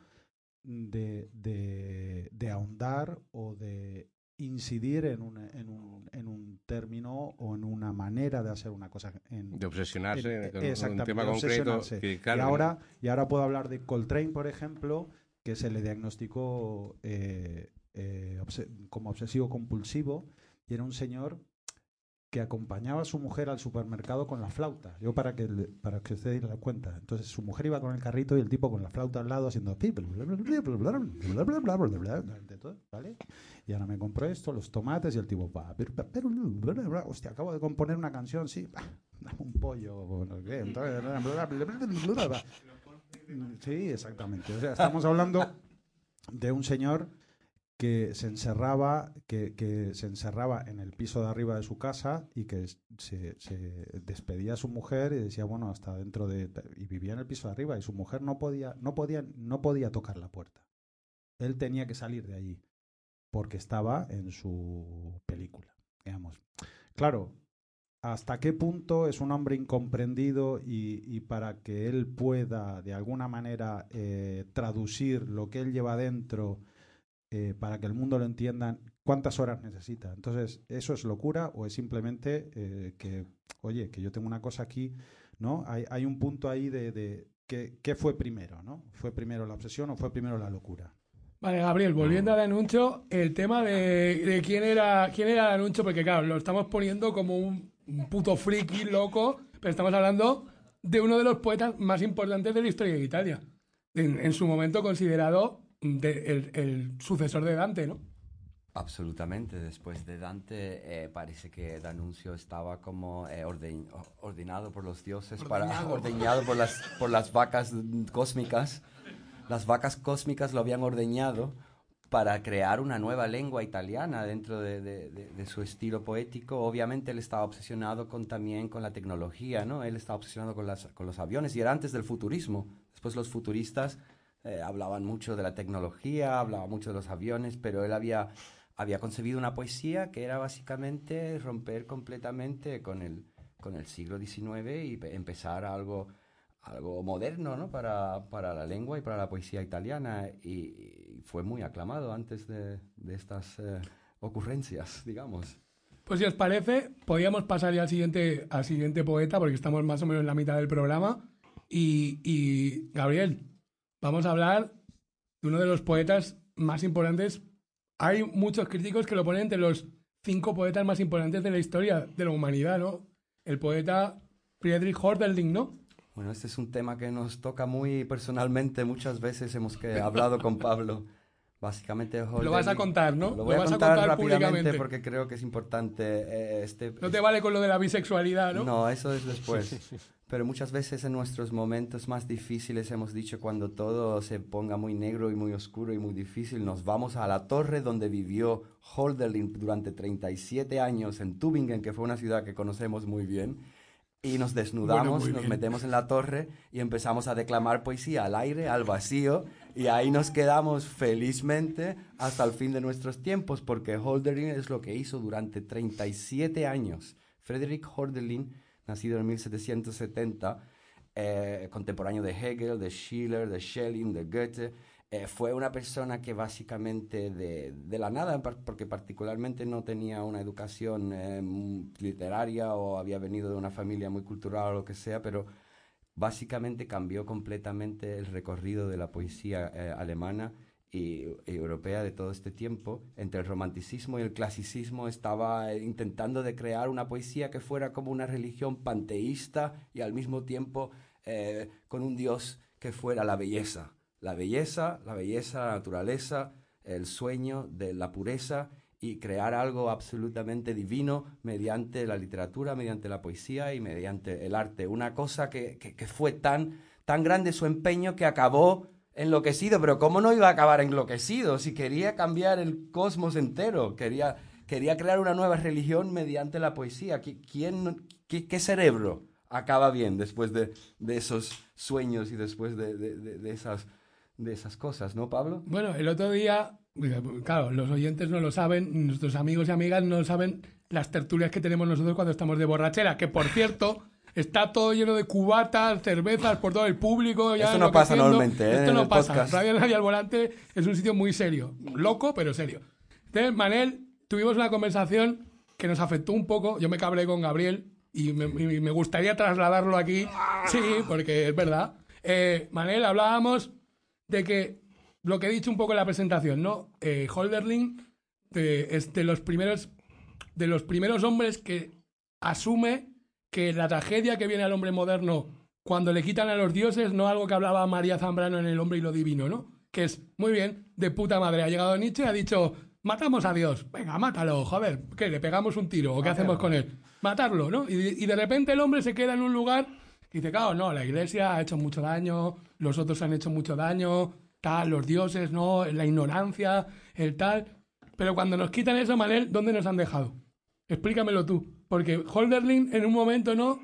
de, de, de ahondar o de incidir en un, en, un, en un término o en una manera de hacer una cosa en, de obsesionarse en- con un tema concreto. obsesionarse. Que, claro, y, ahora, y ahora puedo hablar de Coltrane, por ejemplo, que se le diagnosticó eh, eh, como obsesivo compulsivo y era un señor que acompañaba a su mujer al supermercado con la flauta. Yo para que le- para que ustedes den cuenta. Entonces su mujer iba con el carrito y el tipo con la flauta al lado haciendo ¿vale? Y ahora me compró esto, los tomates y el tipo, "Pa, pero, pero, hostia, acabo de componer una canción, sí, dame un pollo, no sé Sí, exactamente. O sea, estamos hablando de un señor que se encerraba, que, que se encerraba en el piso de arriba de su casa y que se, despedía a su mujer y decía, bueno, hasta dentro de y vivía en el piso de arriba y su mujer no podía, no podía, no podía tocar la puerta. Él tenía que salir de allí porque estaba en su película, digamos. Claro, hasta qué punto es un hombre incomprendido y, y para que él pueda de alguna manera eh, traducir lo que él lleva dentro eh, para que el mundo lo entienda, cuántas horas necesita. Entonces, ¿eso es locura o es simplemente eh, que, oye, que yo tengo una cosa aquí, ¿no? Hay, hay un punto ahí de, de ¿qué fue primero, ¿no? ¿Fue primero la obsesión o fue primero la locura? Vale, Gabriel, volviendo al anuncio, el tema de, de quién era quién era anuncio, porque claro, lo estamos poniendo como un, puto friki loco, pero estamos hablando de uno de los poetas más importantes de la historia de Italia. En su momento considerado de- el, el sucesor de Dante, ¿no? Absolutamente. Después de Dante, eh, parece que D'Annunzio estaba como eh, orden- ordenado por los dioses, para Ordeñado. por las, por las vacas cósmicas. Las vacas cósmicas lo habían ordeñado para crear una nueva lengua italiana dentro de, de- de- de su estilo poético. Obviamente él estaba obsesionado con, también con la tecnología, ¿no? Él estaba obsesionado con, las, con los aviones y era antes del futurismo. Después los futuristas eh, hablaban mucho de la tecnología, hablaban mucho de los aviones, pero él había, había concebido una poesía que era básicamente romper completamente con el, con el siglo XIX y pe- empezar algo, algo moderno ¿no? para, para la lengua y para la poesía italiana. Y, y fue muy aclamado antes de, de estas eh, ocurrencias, digamos. Pues si os parece, podríamos pasar ya al siguiente, al siguiente poeta, porque estamos más o menos en la mitad del programa. Y, y, Gabriel, vamos a hablar de uno de los poetas más importantes. Hay muchos críticos que lo ponen entre los cinco poetas más importantes de la historia de la humanidad, ¿no? El poeta Friedrich Hölderlin, ¿no? Bueno, este es un tema que nos toca muy personalmente. Muchas veces hemos que hablado con Pablo. Básicamente, Lo vas a contar, ¿no? Lo voy Lo a vas a contar contar rápidamente porque creo que es importante. eh, este, No te vale con lo de la bisexualidad, ¿no? No, eso es después. Pero muchas veces en nuestros momentos más difíciles hemos dicho cuando todo se ponga muy negro y muy oscuro y muy difícil, nos vamos a la torre donde vivió Holderlin durante 37 años en Tübingen, que fue una ciudad que conocemos muy bien, y nos desnudamos, muy nos metemos en la torre y empezamos a declamar poesía al aire, al vacío, y ahí nos quedamos felizmente hasta el fin de nuestros tiempos, porque Holderlin es lo que hizo durante 37 años. Frederick Holderlin, nacido en 1770, eh, contemporáneo de Hegel, de Schiller, de Schelling, de Goethe, eh, fue una persona que básicamente de, la nada, porque particularmente no tenía una educación eh, literaria o había venido de una familia muy cultural o lo que sea, pero básicamente cambió completamente el recorrido de la poesía alemana y, europea de todo este tiempo. Entre el romanticismo y el clasicismo estaba intentando de crear una poesía que fuera como una religión panteísta y al mismo tiempo eh, con un dios que fuera la belleza. La belleza, la belleza, la naturaleza, el sueño de la pureza y crear algo absolutamente divino mediante la literatura, mediante la poesía y mediante el arte. Una cosa que, que- que fue tan, tan grande su empeño que acabó enloquecido. Pero ¿cómo no iba a acabar enloquecido si quería cambiar el cosmos entero? Quería, quería crear una nueva religión mediante la poesía. ¿Qui- ¿Quién, qué, qué cerebro acaba bien después de, de esos sueños y después de, de- de- esas, de esas cosas, ¿no, Pablo? Bueno, el otro día, claro, los oyentes no lo saben, nuestros amigos y amigas no saben las tertulias que tenemos nosotros cuando estamos de borrachera, que por cierto, está todo lleno de cubatas, cervezas por todo el público. Ya Esto no pasa normalmente, ¿eh? Esto en no el pasa. podcast. Radio Nadie al Volante es un sitio muy serio. Loco, pero serio. Entonces, Manel, tuvimos una conversación que nos afectó un poco. Yo me cabré con Gabriel y me, y me gustaría trasladarlo aquí. Sí, porque es verdad. Eh, Manel, hablábamos de que lo que he dicho un poco en la presentación, ¿no? Eh, Holderlin eh, es de los primeros de los primeros hombres que asume que la tragedia que viene al hombre moderno cuando le quitan a los dioses, no algo que hablaba María Zambrano en El hombre y lo divino, ¿no? Que es, muy bien, de puta madre. Ha llegado Nietzsche y ha dicho, matamos a Dios. Venga, mátalo, joder. ¿Qué? ¿Le pegamos un tiro? ¿O qué hacemos con él? Matarlo, ¿no? Y, y de repente el hombre se queda en un lugar y dice, claro, no, la iglesia ha hecho mucho daño, los otros han hecho mucho daño, tal, los dioses, no, la ignorancia, el tal. Pero cuando nos quitan eso, Manel, ¿dónde nos han dejado? Explícamelo tú. Porque Holderlin en un momento, ¿no?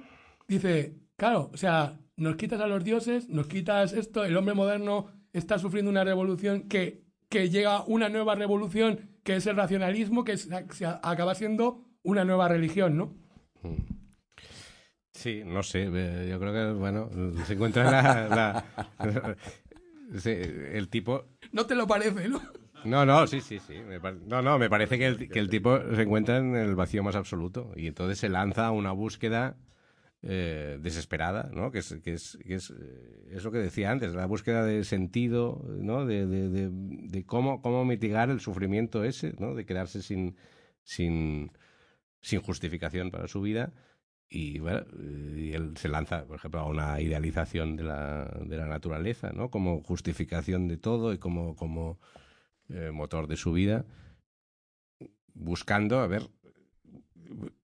Dice, claro, o sea, nos quitas a los dioses, nos quitas esto, el hombre moderno está sufriendo una revolución que, que llega una nueva revolución, que es el racionalismo, que se, se acaba siendo una nueva religión, ¿no? Sí, no sé. eh, Yo creo que, bueno, se encuentra la. la- el tipo. No te lo parece, ¿no? No, no, sí, sí, sí. no, no, me parece que el, que el tipo se encuentra en el vacío más absoluto y entonces se lanza a una búsqueda eh, desesperada, ¿no? Que es, que es, que es, eh, es lo que decía antes, la búsqueda de sentido, ¿no? De, de, de, de cómo, cómo mitigar el sufrimiento ese, ¿no? De quedarse sin, sin, sin justificación para su vida. Y, bueno, y él se lanza, por ejemplo, a una idealización de la, de la naturaleza, ¿no? Como justificación de todo y como, como eh, motor de su vida, buscando, a ver,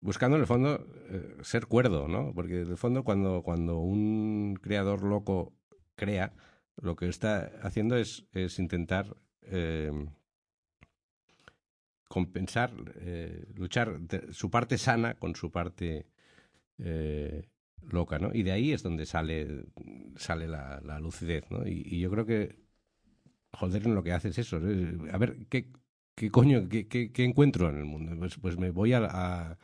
buscando en el fondo eh, ser cuerdo, ¿no? Porque en el fondo cuando, cuando un creador loco crea, lo que está haciendo es, es intentar eh, compensar, luchar de- su parte sana con su parte loca, ¿no? Y de ahí es donde sale, sale la, lucidez, ¿no? Y yo creo que Holderlin lo que hace es eso. ¿eh? A ver, ¿qué, qué coño, qué, qué- qué encuentro en el mundo? Pues, pues me voy a, a,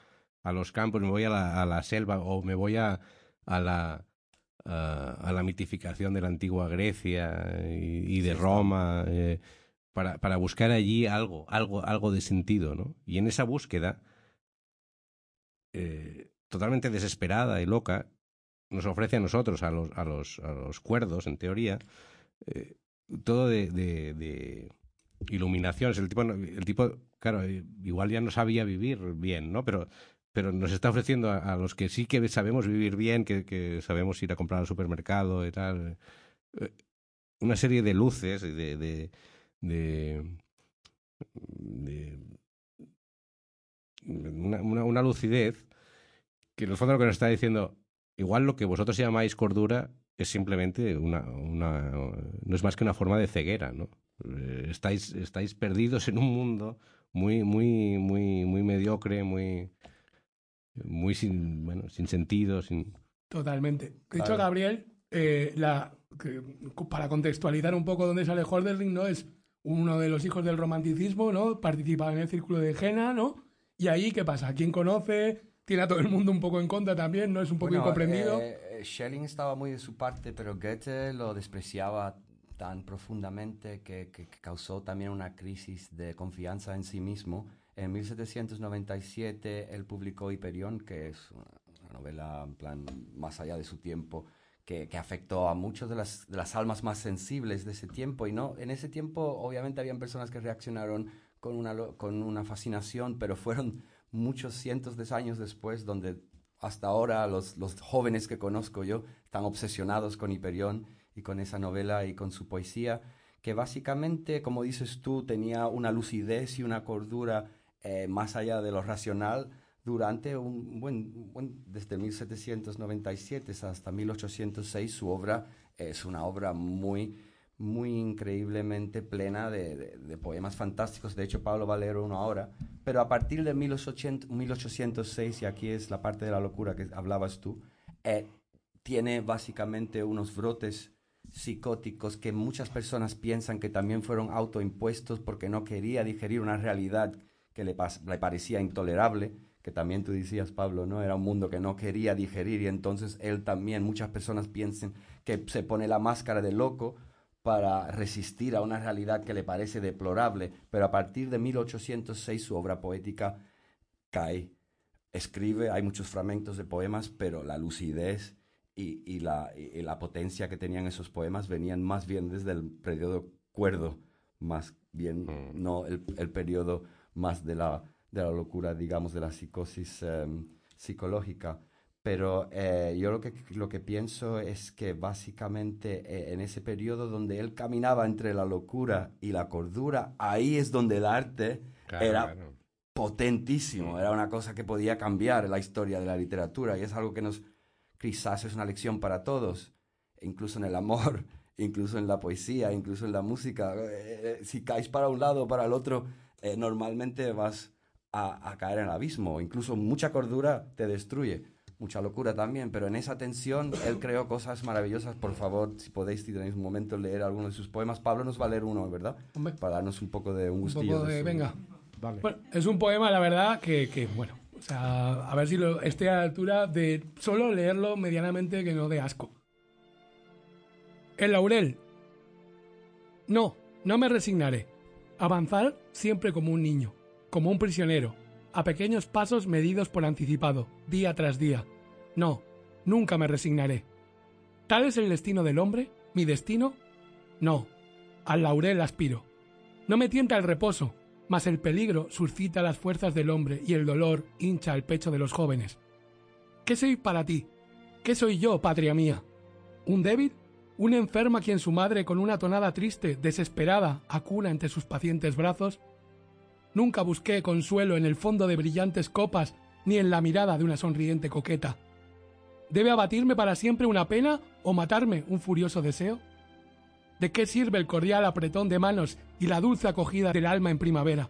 a los campos, me voy a la, a la selva o me voy a, a la a, a la mitificación de la antigua Grecia y, y de Roma eh, para, para buscar allí algo, algo, algo de sentido, ¿no? Y en esa búsqueda eh, totalmente desesperada y loca nos ofrece a nosotros, a los, a los, a los cuerdos, en teoría, eh, todo de, de, de iluminaciones. El tipo, el tipo, claro, igual ya no sabía vivir bien, ¿no? Pero, pero nos está ofreciendo a, a los que sí que sabemos vivir bien, que, que sabemos ir a comprar al supermercado y tal, eh, una serie de luces, de, de, de, de- una, una, una lucidez que en el fondo lo que nos está diciendo, igual lo que vosotros llamáis cordura es simplemente una, una no es más que una forma de ceguera, ¿no? Eh, Estáis, estáis perdidos en un mundo muy, muy, muy, muy mediocre, muy, muy sin, bueno, sin sentido, sin. Totalmente. De hecho. Gabriel, eh, la, que- para contextualizar un poco dónde sale Hölderlin, ¿no? Es uno de los hijos del romanticismo, ¿no? Participa en el círculo de Jena, ¿no? Y ahí, ¿qué pasa? ¿Quién conoce? Tiene a todo el mundo un poco en contra también, ¿no? Es un poco Bueno, incomprendido. eh, Schelling estaba muy de su parte, pero Goethe lo despreciaba tan profundamente que, causó también una crisis de confianza en sí mismo. En 1797 él publicó Hiperión, que es una, novela en plan más allá de su tiempo, que, afectó a muchas de las, de las almas más sensibles de ese tiempo. Y no, en ese tiempo obviamente habían personas que reaccionaron con una, con una fascinación, pero fueron muchos cientos de años después donde hasta ahora los, los jóvenes que conozco yo están obsesionados con Hiperión y con esa novela y con su poesía, que básicamente, como dices tú, tenía una lucidez y una cordura eh, más allá de lo racional durante un buen, buen- desde 1797 hasta 1806 su obra es una obra muy muy increíblemente plena de, de- de poemas fantásticos. De hecho, Pablo va a leer uno ahora. Pero a partir de 1800 1806, y aquí es la parte de la locura que hablabas tú, eh, tiene básicamente unos brotes psicóticos que muchas personas piensan que también fueron autoimpuestos porque no quería digerir una realidad que le, le parecía intolerable, que también tú decías, Pablo, ¿no? Era un mundo que no quería digerir y entonces él también, muchas personas piensan que se pone la máscara de loco para resistir a una realidad que le parece deplorable, pero a partir de 1806 su obra poética cae. Escribe, hay muchos fragmentos de poemas, pero la lucidez y, y la, y- y la potencia que tenían esos poemas venían más bien desde el periodo cuerdo, más bien Mm. no el, el periodo más de la, de la locura, digamos, de la psicosis em, psicológica. Pero eh, yo lo que, lo que pienso es que básicamente eh, en ese periodo donde él caminaba entre la locura y la cordura, ahí es donde el arte Claro, era claro. potentísimo, era una cosa que podía cambiar la historia de la literatura y es algo que nos quizás es una lección para todos, incluso en el amor, incluso en la poesía, incluso en la música. Eh, si caes para un lado o para el otro, normalmente vas a, a caer en el abismo, incluso mucha cordura te destruye. Mucha locura también, pero en esa tensión él creó cosas maravillosas. Por favor, si podéis, si tenéis un momento, leer alguno de sus poemas. Pablo nos va a leer uno, ¿verdad? Hombre. Para darnos un poco de un un gustillo. poco de, su- venga. Dale. Bueno, es un poema, la verdad, que, que, bueno, o sea, a ver si lo, esté a la altura de solo leerlo medianamente que no dé asco. El laurel. No, no me resignaré. Avanzar siempre como un niño, como un prisionero, a pequeños pasos medidos por anticipado, día tras día. No, nunca me resignaré. ¿Tal es el destino del hombre? ¿Mi destino? No, al laurel aspiro. No me tienta el reposo, mas el peligro suscita las fuerzas del hombre y el dolor hincha el pecho de los jóvenes. ¿Qué soy para ti? ¿Qué soy yo, patria mía? ¿Un débil? ¿Un enfermo a quien su madre con una tonada triste, desesperada, acuna entre sus pacientes brazos? Nunca busqué consuelo en el fondo de brillantes copas ni en la mirada de una sonriente coqueta. ¿Debe abatirme para siempre una pena o matarme un furioso deseo? ¿De qué sirve el cordial apretón de manos y la dulce acogida del alma en primavera?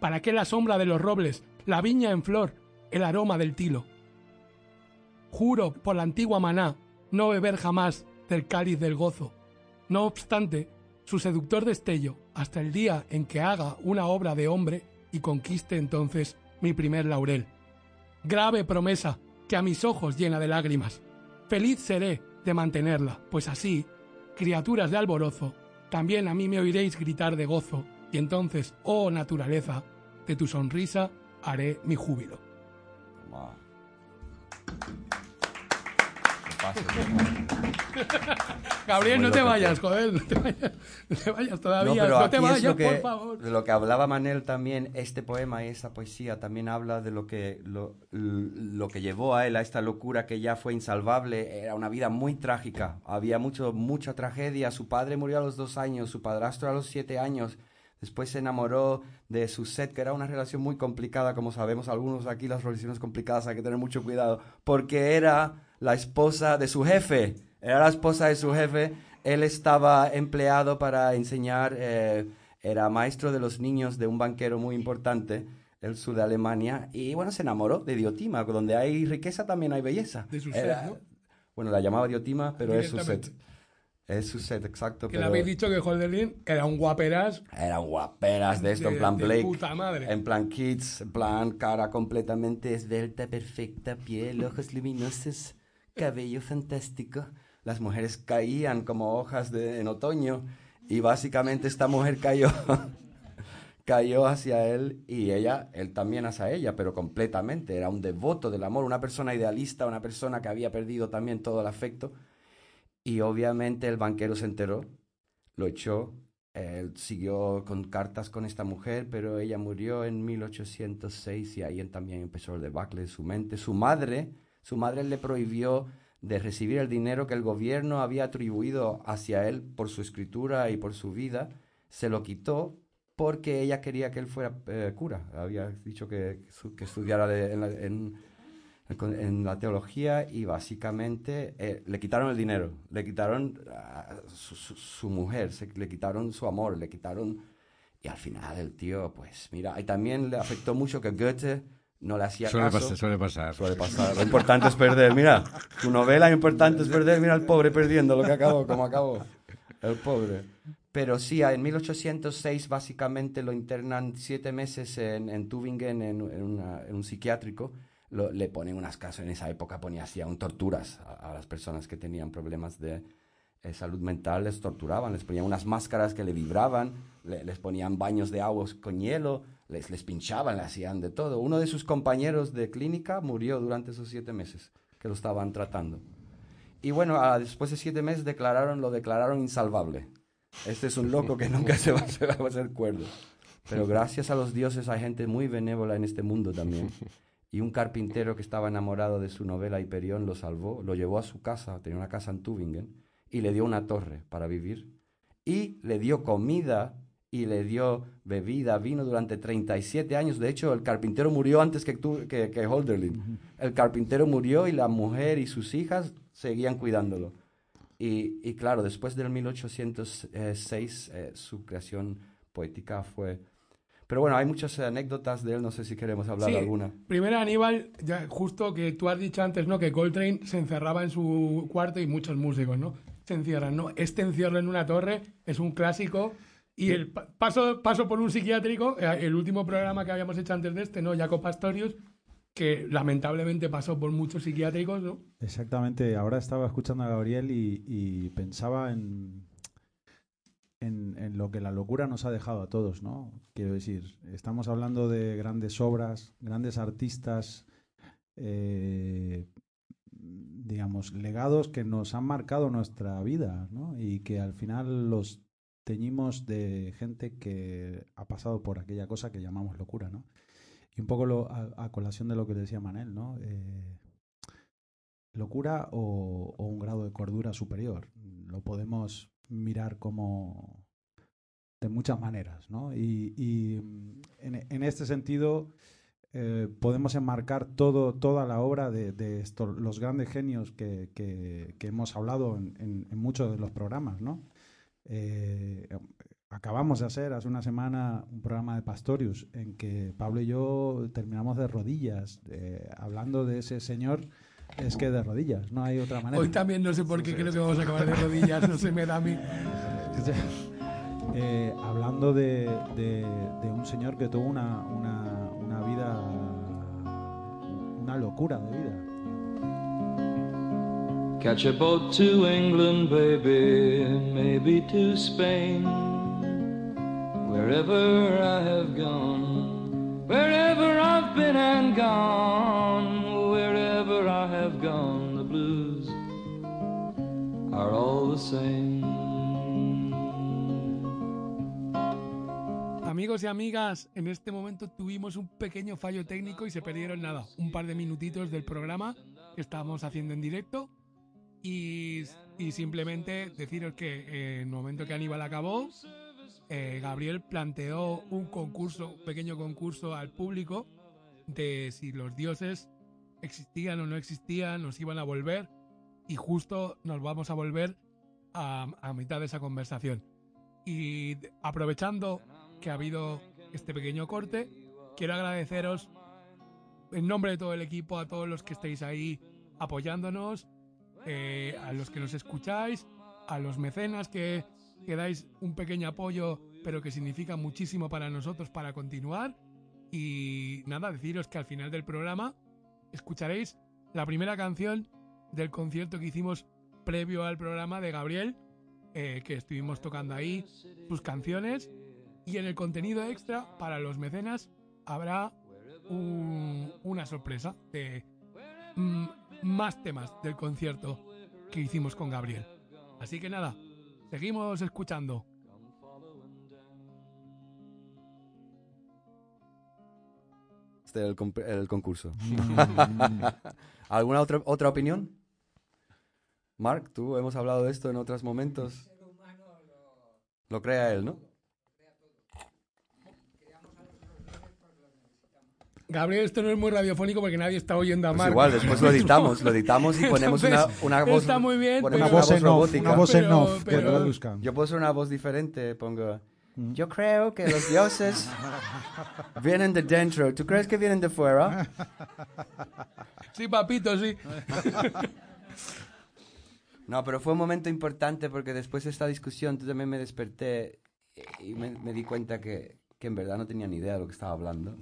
¿Para qué la sombra de los robles, la viña en flor, el aroma del tilo? Juro por la antigua maná no beber jamás del cáliz del gozo. No obstante, su seductor destello, hasta el día en que haga una obra de hombre y conquiste entonces mi primer laurel. Grave promesa que a mis ojos llena de lágrimas. Feliz seré de mantenerla, pues así, criaturas de alborozo, también a mí me oiréis gritar de gozo, y entonces, oh naturaleza, de tu sonrisa haré mi júbilo. Gabriel, no te vayas, joder, no te vayas, no te vayas No, todavía, pero no, te vayas, lo que, por favor. de lo que hablaba Manel también, este poema y esta poesía también habla de lo que, lo, lo que llevó a él a esta locura que ya fue insalvable. Era una vida muy trágica, había mucho, mucha tragedia. Su padre murió a los dos años, su padrastro a los siete años. Después se enamoró de Suzette, que era una relación muy complicada, como sabemos algunos aquí, las relaciones complicadas hay que tener mucho cuidado, porque era la esposa de su jefe, era la esposa de su jefe, él estaba empleado para enseñar, eh, era maestro de los niños de un banquero muy importante, el sur de Alemania, y bueno, se enamoró de Diotima, donde hay riqueza también hay belleza. De Era- ¿no? Bueno, la llamaba Diotima, pero es. Suzette. Es Suzette, exacto. Que le pero- habéis dicho que Holderlin era un guaperas eran guaperas de esto, De- en plan de Blake. puta madre. En plan Kids, en plan cara completamente esbelta, perfecta, piel, ojos luminosos, cabello fantástico. Las mujeres caían como hojas en otoño y básicamente esta mujer cayó, cayó hacia él y ella, él también hacia ella, pero completamente. Era un devoto del amor, una persona idealista, una persona que había perdido también todo el afecto. Y obviamente el banquero se enteró, lo echó, él siguió con cartas con esta mujer, pero ella murió en 1806 y ahí también empezó el debacle de su mente. Su madre, su madre le prohibió de recibir el dinero que el gobierno había atribuido hacia él por su escritura y por su vida, se lo quitó porque ella quería que él fuera eh, cura. Había dicho que, que estudiara en, la, teología y básicamente eh, le quitaron el dinero, le quitaron ah, su, mujer, le quitaron su amor, le quitaron... Y al final el tío, pues mira, y también le afectó mucho que Goethe no le hacía Suele caso. pasar, suele pasar. Suele pasar. Lo importante es perder. Mira, tu novela lo importante es perder. Mira al pobre perdiendo lo que acabó, como acabó. El pobre. Pero sí, en 1806 básicamente lo internan siete meses en, en Tübingen, en, en una- en un psiquiátrico. Lo- le ponen unas casas, en esa época ponía así, aún torturas a, a las personas que tenían problemas de eh, salud mental, les torturaban, les ponían unas máscaras que le vibraban, le- les ponían baños de agua con hielo, les, les pinchaban, le hacían de todo. Uno de sus compañeros de clínica murió durante esos siete meses que lo estaban tratando. Y bueno, a- después de siete meses declararon, lo declararon insalvable. Este es un loco que nunca se va, se va a hacer cuerdo. Pero gracias a los dioses hay gente muy benévola en este mundo también. Y un carpintero que estaba enamorado de su novela Hiperión lo salvó, lo llevó a su casa, tenía una casa en Tübingen, y le dio una torre para vivir. Y le dio comida y le dio bebida, vino durante 37 años. De hecho, el carpintero murió antes que, tu- que, que Holderlin. El carpintero murió y la mujer y sus hijas seguían cuidándolo. Y, y claro, después del 1806 eh, su creación poética fue... Pero bueno, hay muchas anécdotas de él, no sé si queremos hablar Sí, de alguna. Primero, Aníbal, ya justo que tú has dicho antes, ¿no? Que Coltrane se encerraba en su cuarto y muchos músicos, ¿no? Se encierran, ¿no? Este encierro en una torre es un clásico. Y el pa- paso, paso por un psiquiátrico, eh, el último programa que habíamos hecho antes de este, ¿no? Jacob Pastorius, que lamentablemente pasó por muchos psiquiátricos, ¿no? Exactamente. Ahora estaba escuchando a Gabriel y, y pensaba en, en, en lo que la locura nos ha dejado a todos, ¿no? Quiero decir, estamos hablando de grandes obras, grandes artistas, eh, digamos, legados que nos han marcado nuestra vida, ¿no? Y que al final los teñimos de gente que ha pasado por aquella cosa que llamamos locura, ¿no? Y un poco lo- a, colación de lo que decía Manel, ¿no? Eh, locura o, un grado de cordura superior. Lo podemos mirar como de muchas maneras, ¿no? Y, en, este sentido eh, podemos enmarcar todo, toda la obra de, los grandes genios que, hemos hablado en muchos de los programas, ¿no? Eh, acabamos de hacer hace una semana un programa de Pastorius en que Pablo y yo terminamos de rodillas, eh, hablando de ese señor, es que de rodillas, no hay otra manera. Hoy también no sé por qué creo que vamos a acabar de rodillas, no se me da a mí. Eh, hablando de, de- de un señor que tuvo una, una, una vida, una locura de vida. Catch a boat to England, baby, maybe to Spain. Wherever I have gone, wherever I've been and gone, wherever I have gone, the blues are all the same. Amigos y amigas, en este momento tuvimos un pequeño fallo técnico y se perdieron nada, un par de minutitos del programa que estábamos haciendo en directo. Y, simplemente deciros que en el momento que Aníbal acabó, eh, Gabriel planteó un concurso, un pequeño concurso al público de si los dioses existían o no existían, nos iban a volver y justo nos vamos a volver a, a mitad de esa conversación. Y aprovechando que ha habido este pequeño corte, quiero agradeceros en nombre de todo el equipo, a todos los que estáis ahí apoyándonos, eh, a los que nos escucháis, a los mecenas que, que dais un pequeño apoyo, pero que significa muchísimo para nosotros para continuar. Y nada, deciros que al final del programa escucharéis la primera canción del concierto que hicimos previo al programa de Gabriel, eh, que estuvimos tocando ahí sus canciones. Y en el contenido extra, para los mecenas, habrá un- una sorpresa de mm, más temas del concierto que hicimos con Gabriel. Así que nada, seguimos escuchando. Este era el, el concurso. ¿Alguna otra, otra opinión? Mark, tú hemos hablado de esto en otros momentos. Lo crea él, ¿no? Gabriel, esto no es muy radiofónico porque nadie está oyendo a Pues Marc. igual, después lo editamos, lo editamos y ponemos una, Entonces, una voz. está muy bien, ponemos Una voz en off, robótica. una voz en Pero- off, que pero- traduzcan. Yo puedo hacer una voz diferente, pongo. Yo creo que los dioses vienen de dentro. ¿Tú crees que vienen de fuera? Sí, papito, sí. No, pero fue un momento importante porque después de esta discusión tú también me desperté y me, me di cuenta que, que en verdad no tenía ni idea de lo que estaba hablando.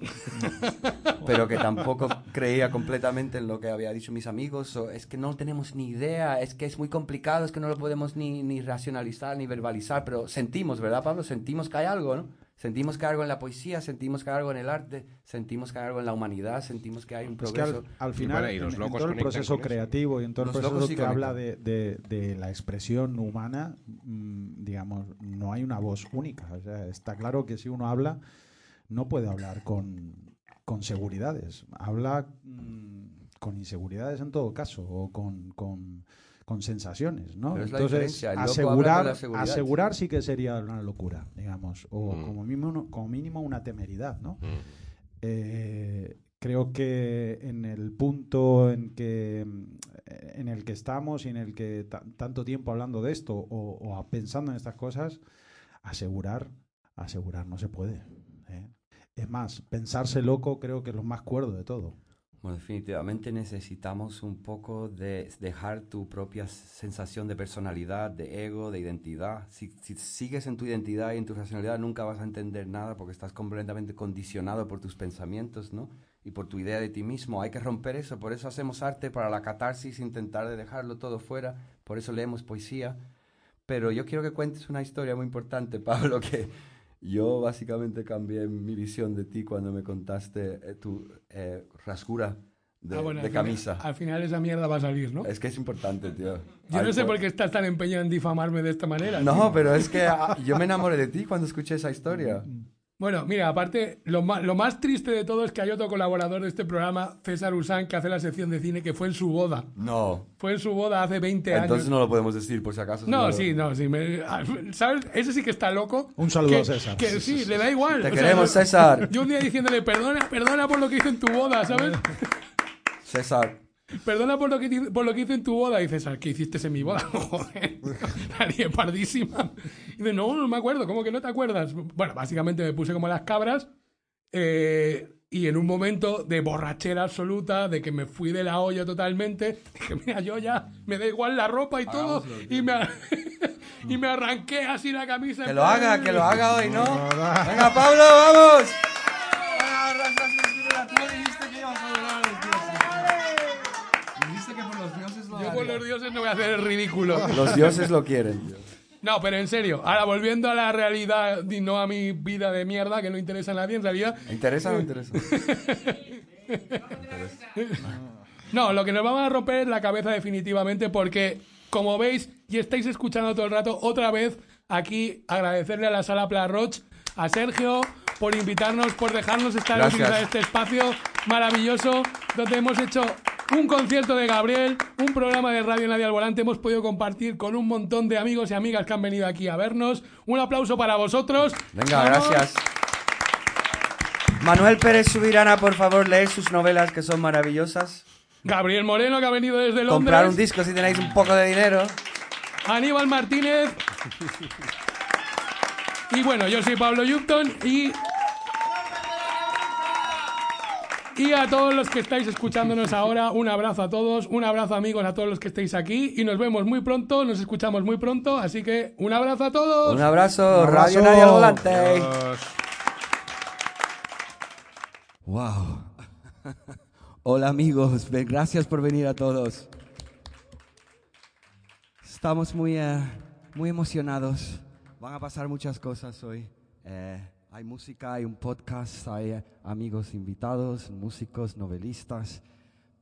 pero que tampoco creía completamente en lo que había dicho mis amigos. O es que no tenemos ni idea, es que es muy complicado, es que no lo podemos ni, ni racionalizar ni verbalizar. Pero sentimos, ¿verdad, Pablo? Sentimos que hay algo, ¿no? Sentimos algo en la poesía, sentimos algo en el arte, sentimos algo en la humanidad, sentimos que hay un Es que al, progreso. al Y final, bueno, y en, los en locos todo el proceso creativo y en todo el proceso sí que habla de, de- de la expresión humana, mm, digamos, no hay una voz única. O sea, está claro que si uno habla, no puede hablar con, con seguridades. Habla mm, con inseguridades en todo caso, o con, con, con sensaciones, ¿no? Pero Entonces, asegurar, asegurar sí que sería una locura, digamos, o Mm. como, mínimo, como mínimo una temeridad, ¿no? Mm. Eh, creo que en el punto en que mm, en el que estamos y en el que ta- tanto tiempo hablando de esto o, pensando en estas cosas, asegurar, asegurar no se puede. ¿eh? Es más, pensarse loco creo que es lo más cuerdo de todo. Bueno, definitivamente necesitamos un poco de dejar tu propia sensación de personalidad, de ego, de identidad. Si, si sigues en tu identidad y en tu racionalidad, nunca vas a entender nada porque estás completamente condicionado por tus pensamientos, ¿no? Y por tu idea de ti mismo. Hay que romper eso. Por eso hacemos arte para la catarsis, intentar de dejarlo todo fuera. Por eso leemos poesía. Pero yo quiero que cuentes una historia muy importante, Pablo, que yo básicamente cambié mi visión de ti cuando me contaste eh, tu eh, rasgura de, Ah, bueno, de al final- camisa. al final esa mierda va a salir, ¿no? Es que es importante, tío. Yo Ay, no sé por- por qué estás tan empeñado en difamarme de esta manera. No, tío. pero es que ah, yo me enamoré de ti cuando escuché esa historia. Bueno, mira, aparte, lo más, lo más triste de todo es que hay otro colaborador de este programa, César Usán, que hace la sección de cine, que fue en su boda. No. Fue en su boda hace 20 Entonces años. no lo podemos decir, por si acaso. No, sí, no, sí. me- ¿Sabes? Ese sí que está loco. Un saludo Que- a César. Que sí, le da igual. Te O queremos, César. Yo un día diciéndole, perdona, perdona por lo que hice en tu boda, ¿sabes? César. Perdona por lo que, por lo que hice en tu boda. Y César, ¿qué hiciste en mi boda? Joder, nadie pardísima. Y dice, no, no me acuerdo, ¿cómo que no te acuerdas? Bueno, básicamente me puse como las cabras. eh, y en un momento de borrachera absoluta, de que me fui de la olla totalmente, dije, mira, yo ya me da igual la ropa y todo, y me, y me arranqué así la camisa. Que lo haga, que lo haga hoy, ¿no? Venga, Pablo, vamos. Los dioses no voy a hacer el ridículo. Los dioses lo quieren. No, pero en serio, ahora volviendo a la realidad y no a mi vida de mierda que no interesa a nadie, en realidad ¿Me interesa o no interesa? No, lo que nos vamos a romper es la cabeza definitivamente porque, como veis y estáis escuchando todo el rato, otra vez aquí agradecerle a la sala Pla Roche, a Sergio, por invitarnos, por dejarnos estar Gracias. utilizar este espacio maravilloso donde hemos hecho un concierto de Gabriel, un programa de Radio Nadie al Volante, hemos podido compartir con un montón de amigos y amigas que han venido aquí a vernos. Un aplauso para vosotros. Venga, Vamos. gracias. Manuel Pérez Subirana, por favor, leed sus novelas que son maravillosas. Gabriel Moreno, que ha venido desde Londres. Comprar un disco si tenéis un poco de dinero. Aníbal Martínez. Y bueno, yo soy Pablo Yupton y. Y a todos los que estáis escuchándonos ahora, un abrazo a todos, un abrazo amigos a todos los que estéis aquí y nos vemos muy pronto, nos escuchamos muy pronto, así que un abrazo a todos. Un abrazo, Un Radio abrazo. Nadie al Volante. Adiós. Wow. Hola amigos, gracias por venir a todos. Estamos muy, eh, muy emocionados. Van a pasar muchas cosas hoy. Eh, hay música, hay un podcast, hay amigos invitados, músicos, novelistas.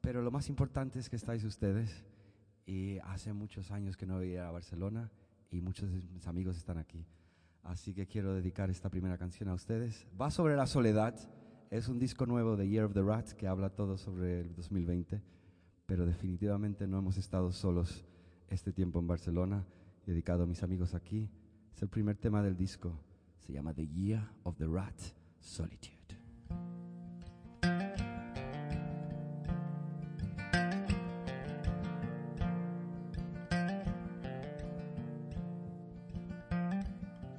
Pero lo más importante es que estáis ustedes. Y hace muchos años que no veía a Barcelona y muchos de mis amigos están aquí. Así que quiero dedicar esta primera canción a ustedes. Va sobre la soledad. Es un disco nuevo de Year of the Rat que habla todo sobre el 2020, pero definitivamente no hemos estado solos este tiempo en Barcelona, dedicado a mis amigos aquí. Es el primer tema del disco. Se llama The Year of the Rat, Solitude.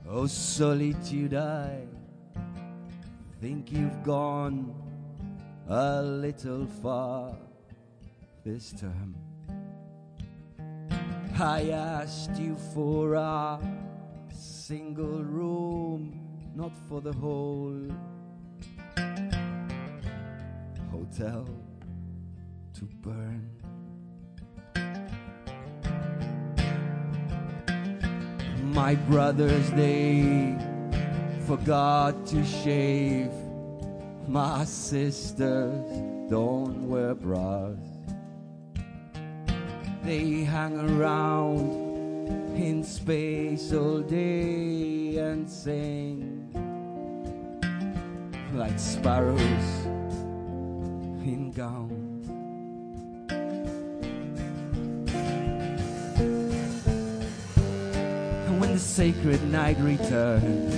Oh, solitude, I think you've gone a little far this time. I asked you for a single room, not for the whole hotel to burn. My brothers, they forgot to shave. My sisters don't wear bras. They hang around in space all day and sing like sparrows in gowns. And when the sacred night returns,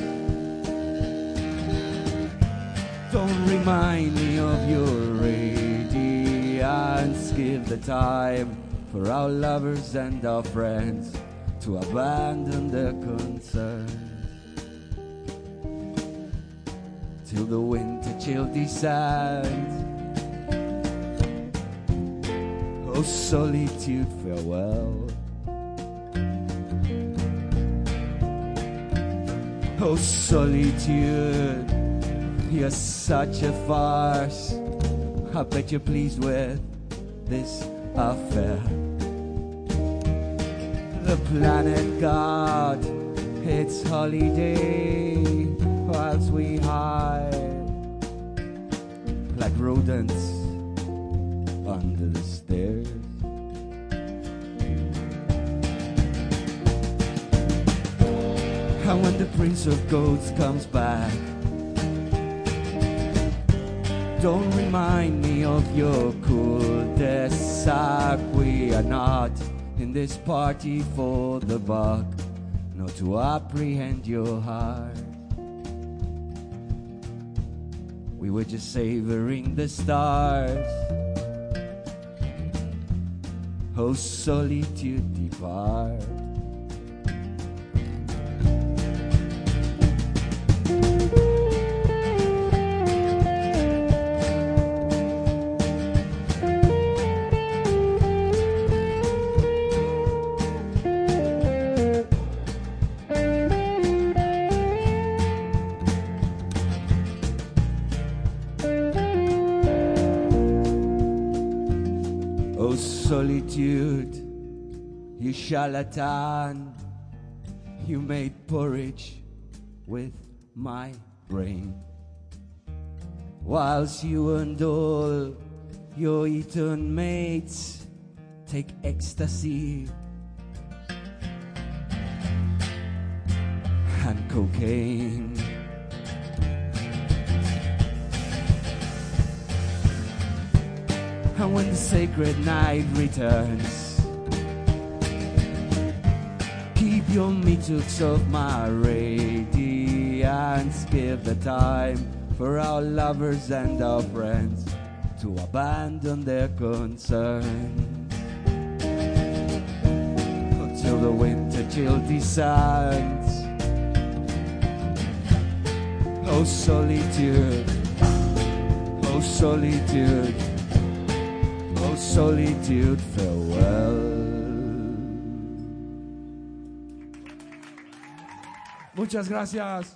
don't remind me of your radiance. Give the time for our lovers and our friends to abandon their concerns. Till the winter chill descends. Oh, solitude, farewell. Oh, solitude, you're such a farce. I bet you're pleased with this affair. The planet God, it's holiday whilst we hide like rodents under the stairs. And when the Prince of Goats comes back, don't remind me of your cul-de-sac. We are not this party for the buck, not to apprehend your heart. We were just savoring the stars. Oh, solitude depart. You charlatan, you made porridge with my brain. Whilst you and all your eaten mates take ecstasy and cocaine. And when the sacred night returns, your meters of my radiance. Give the time for our lovers and our friends to abandon their concern until the winter chill descends. Oh solitude, oh solitude, oh solitude, farewell. Muchas gracias.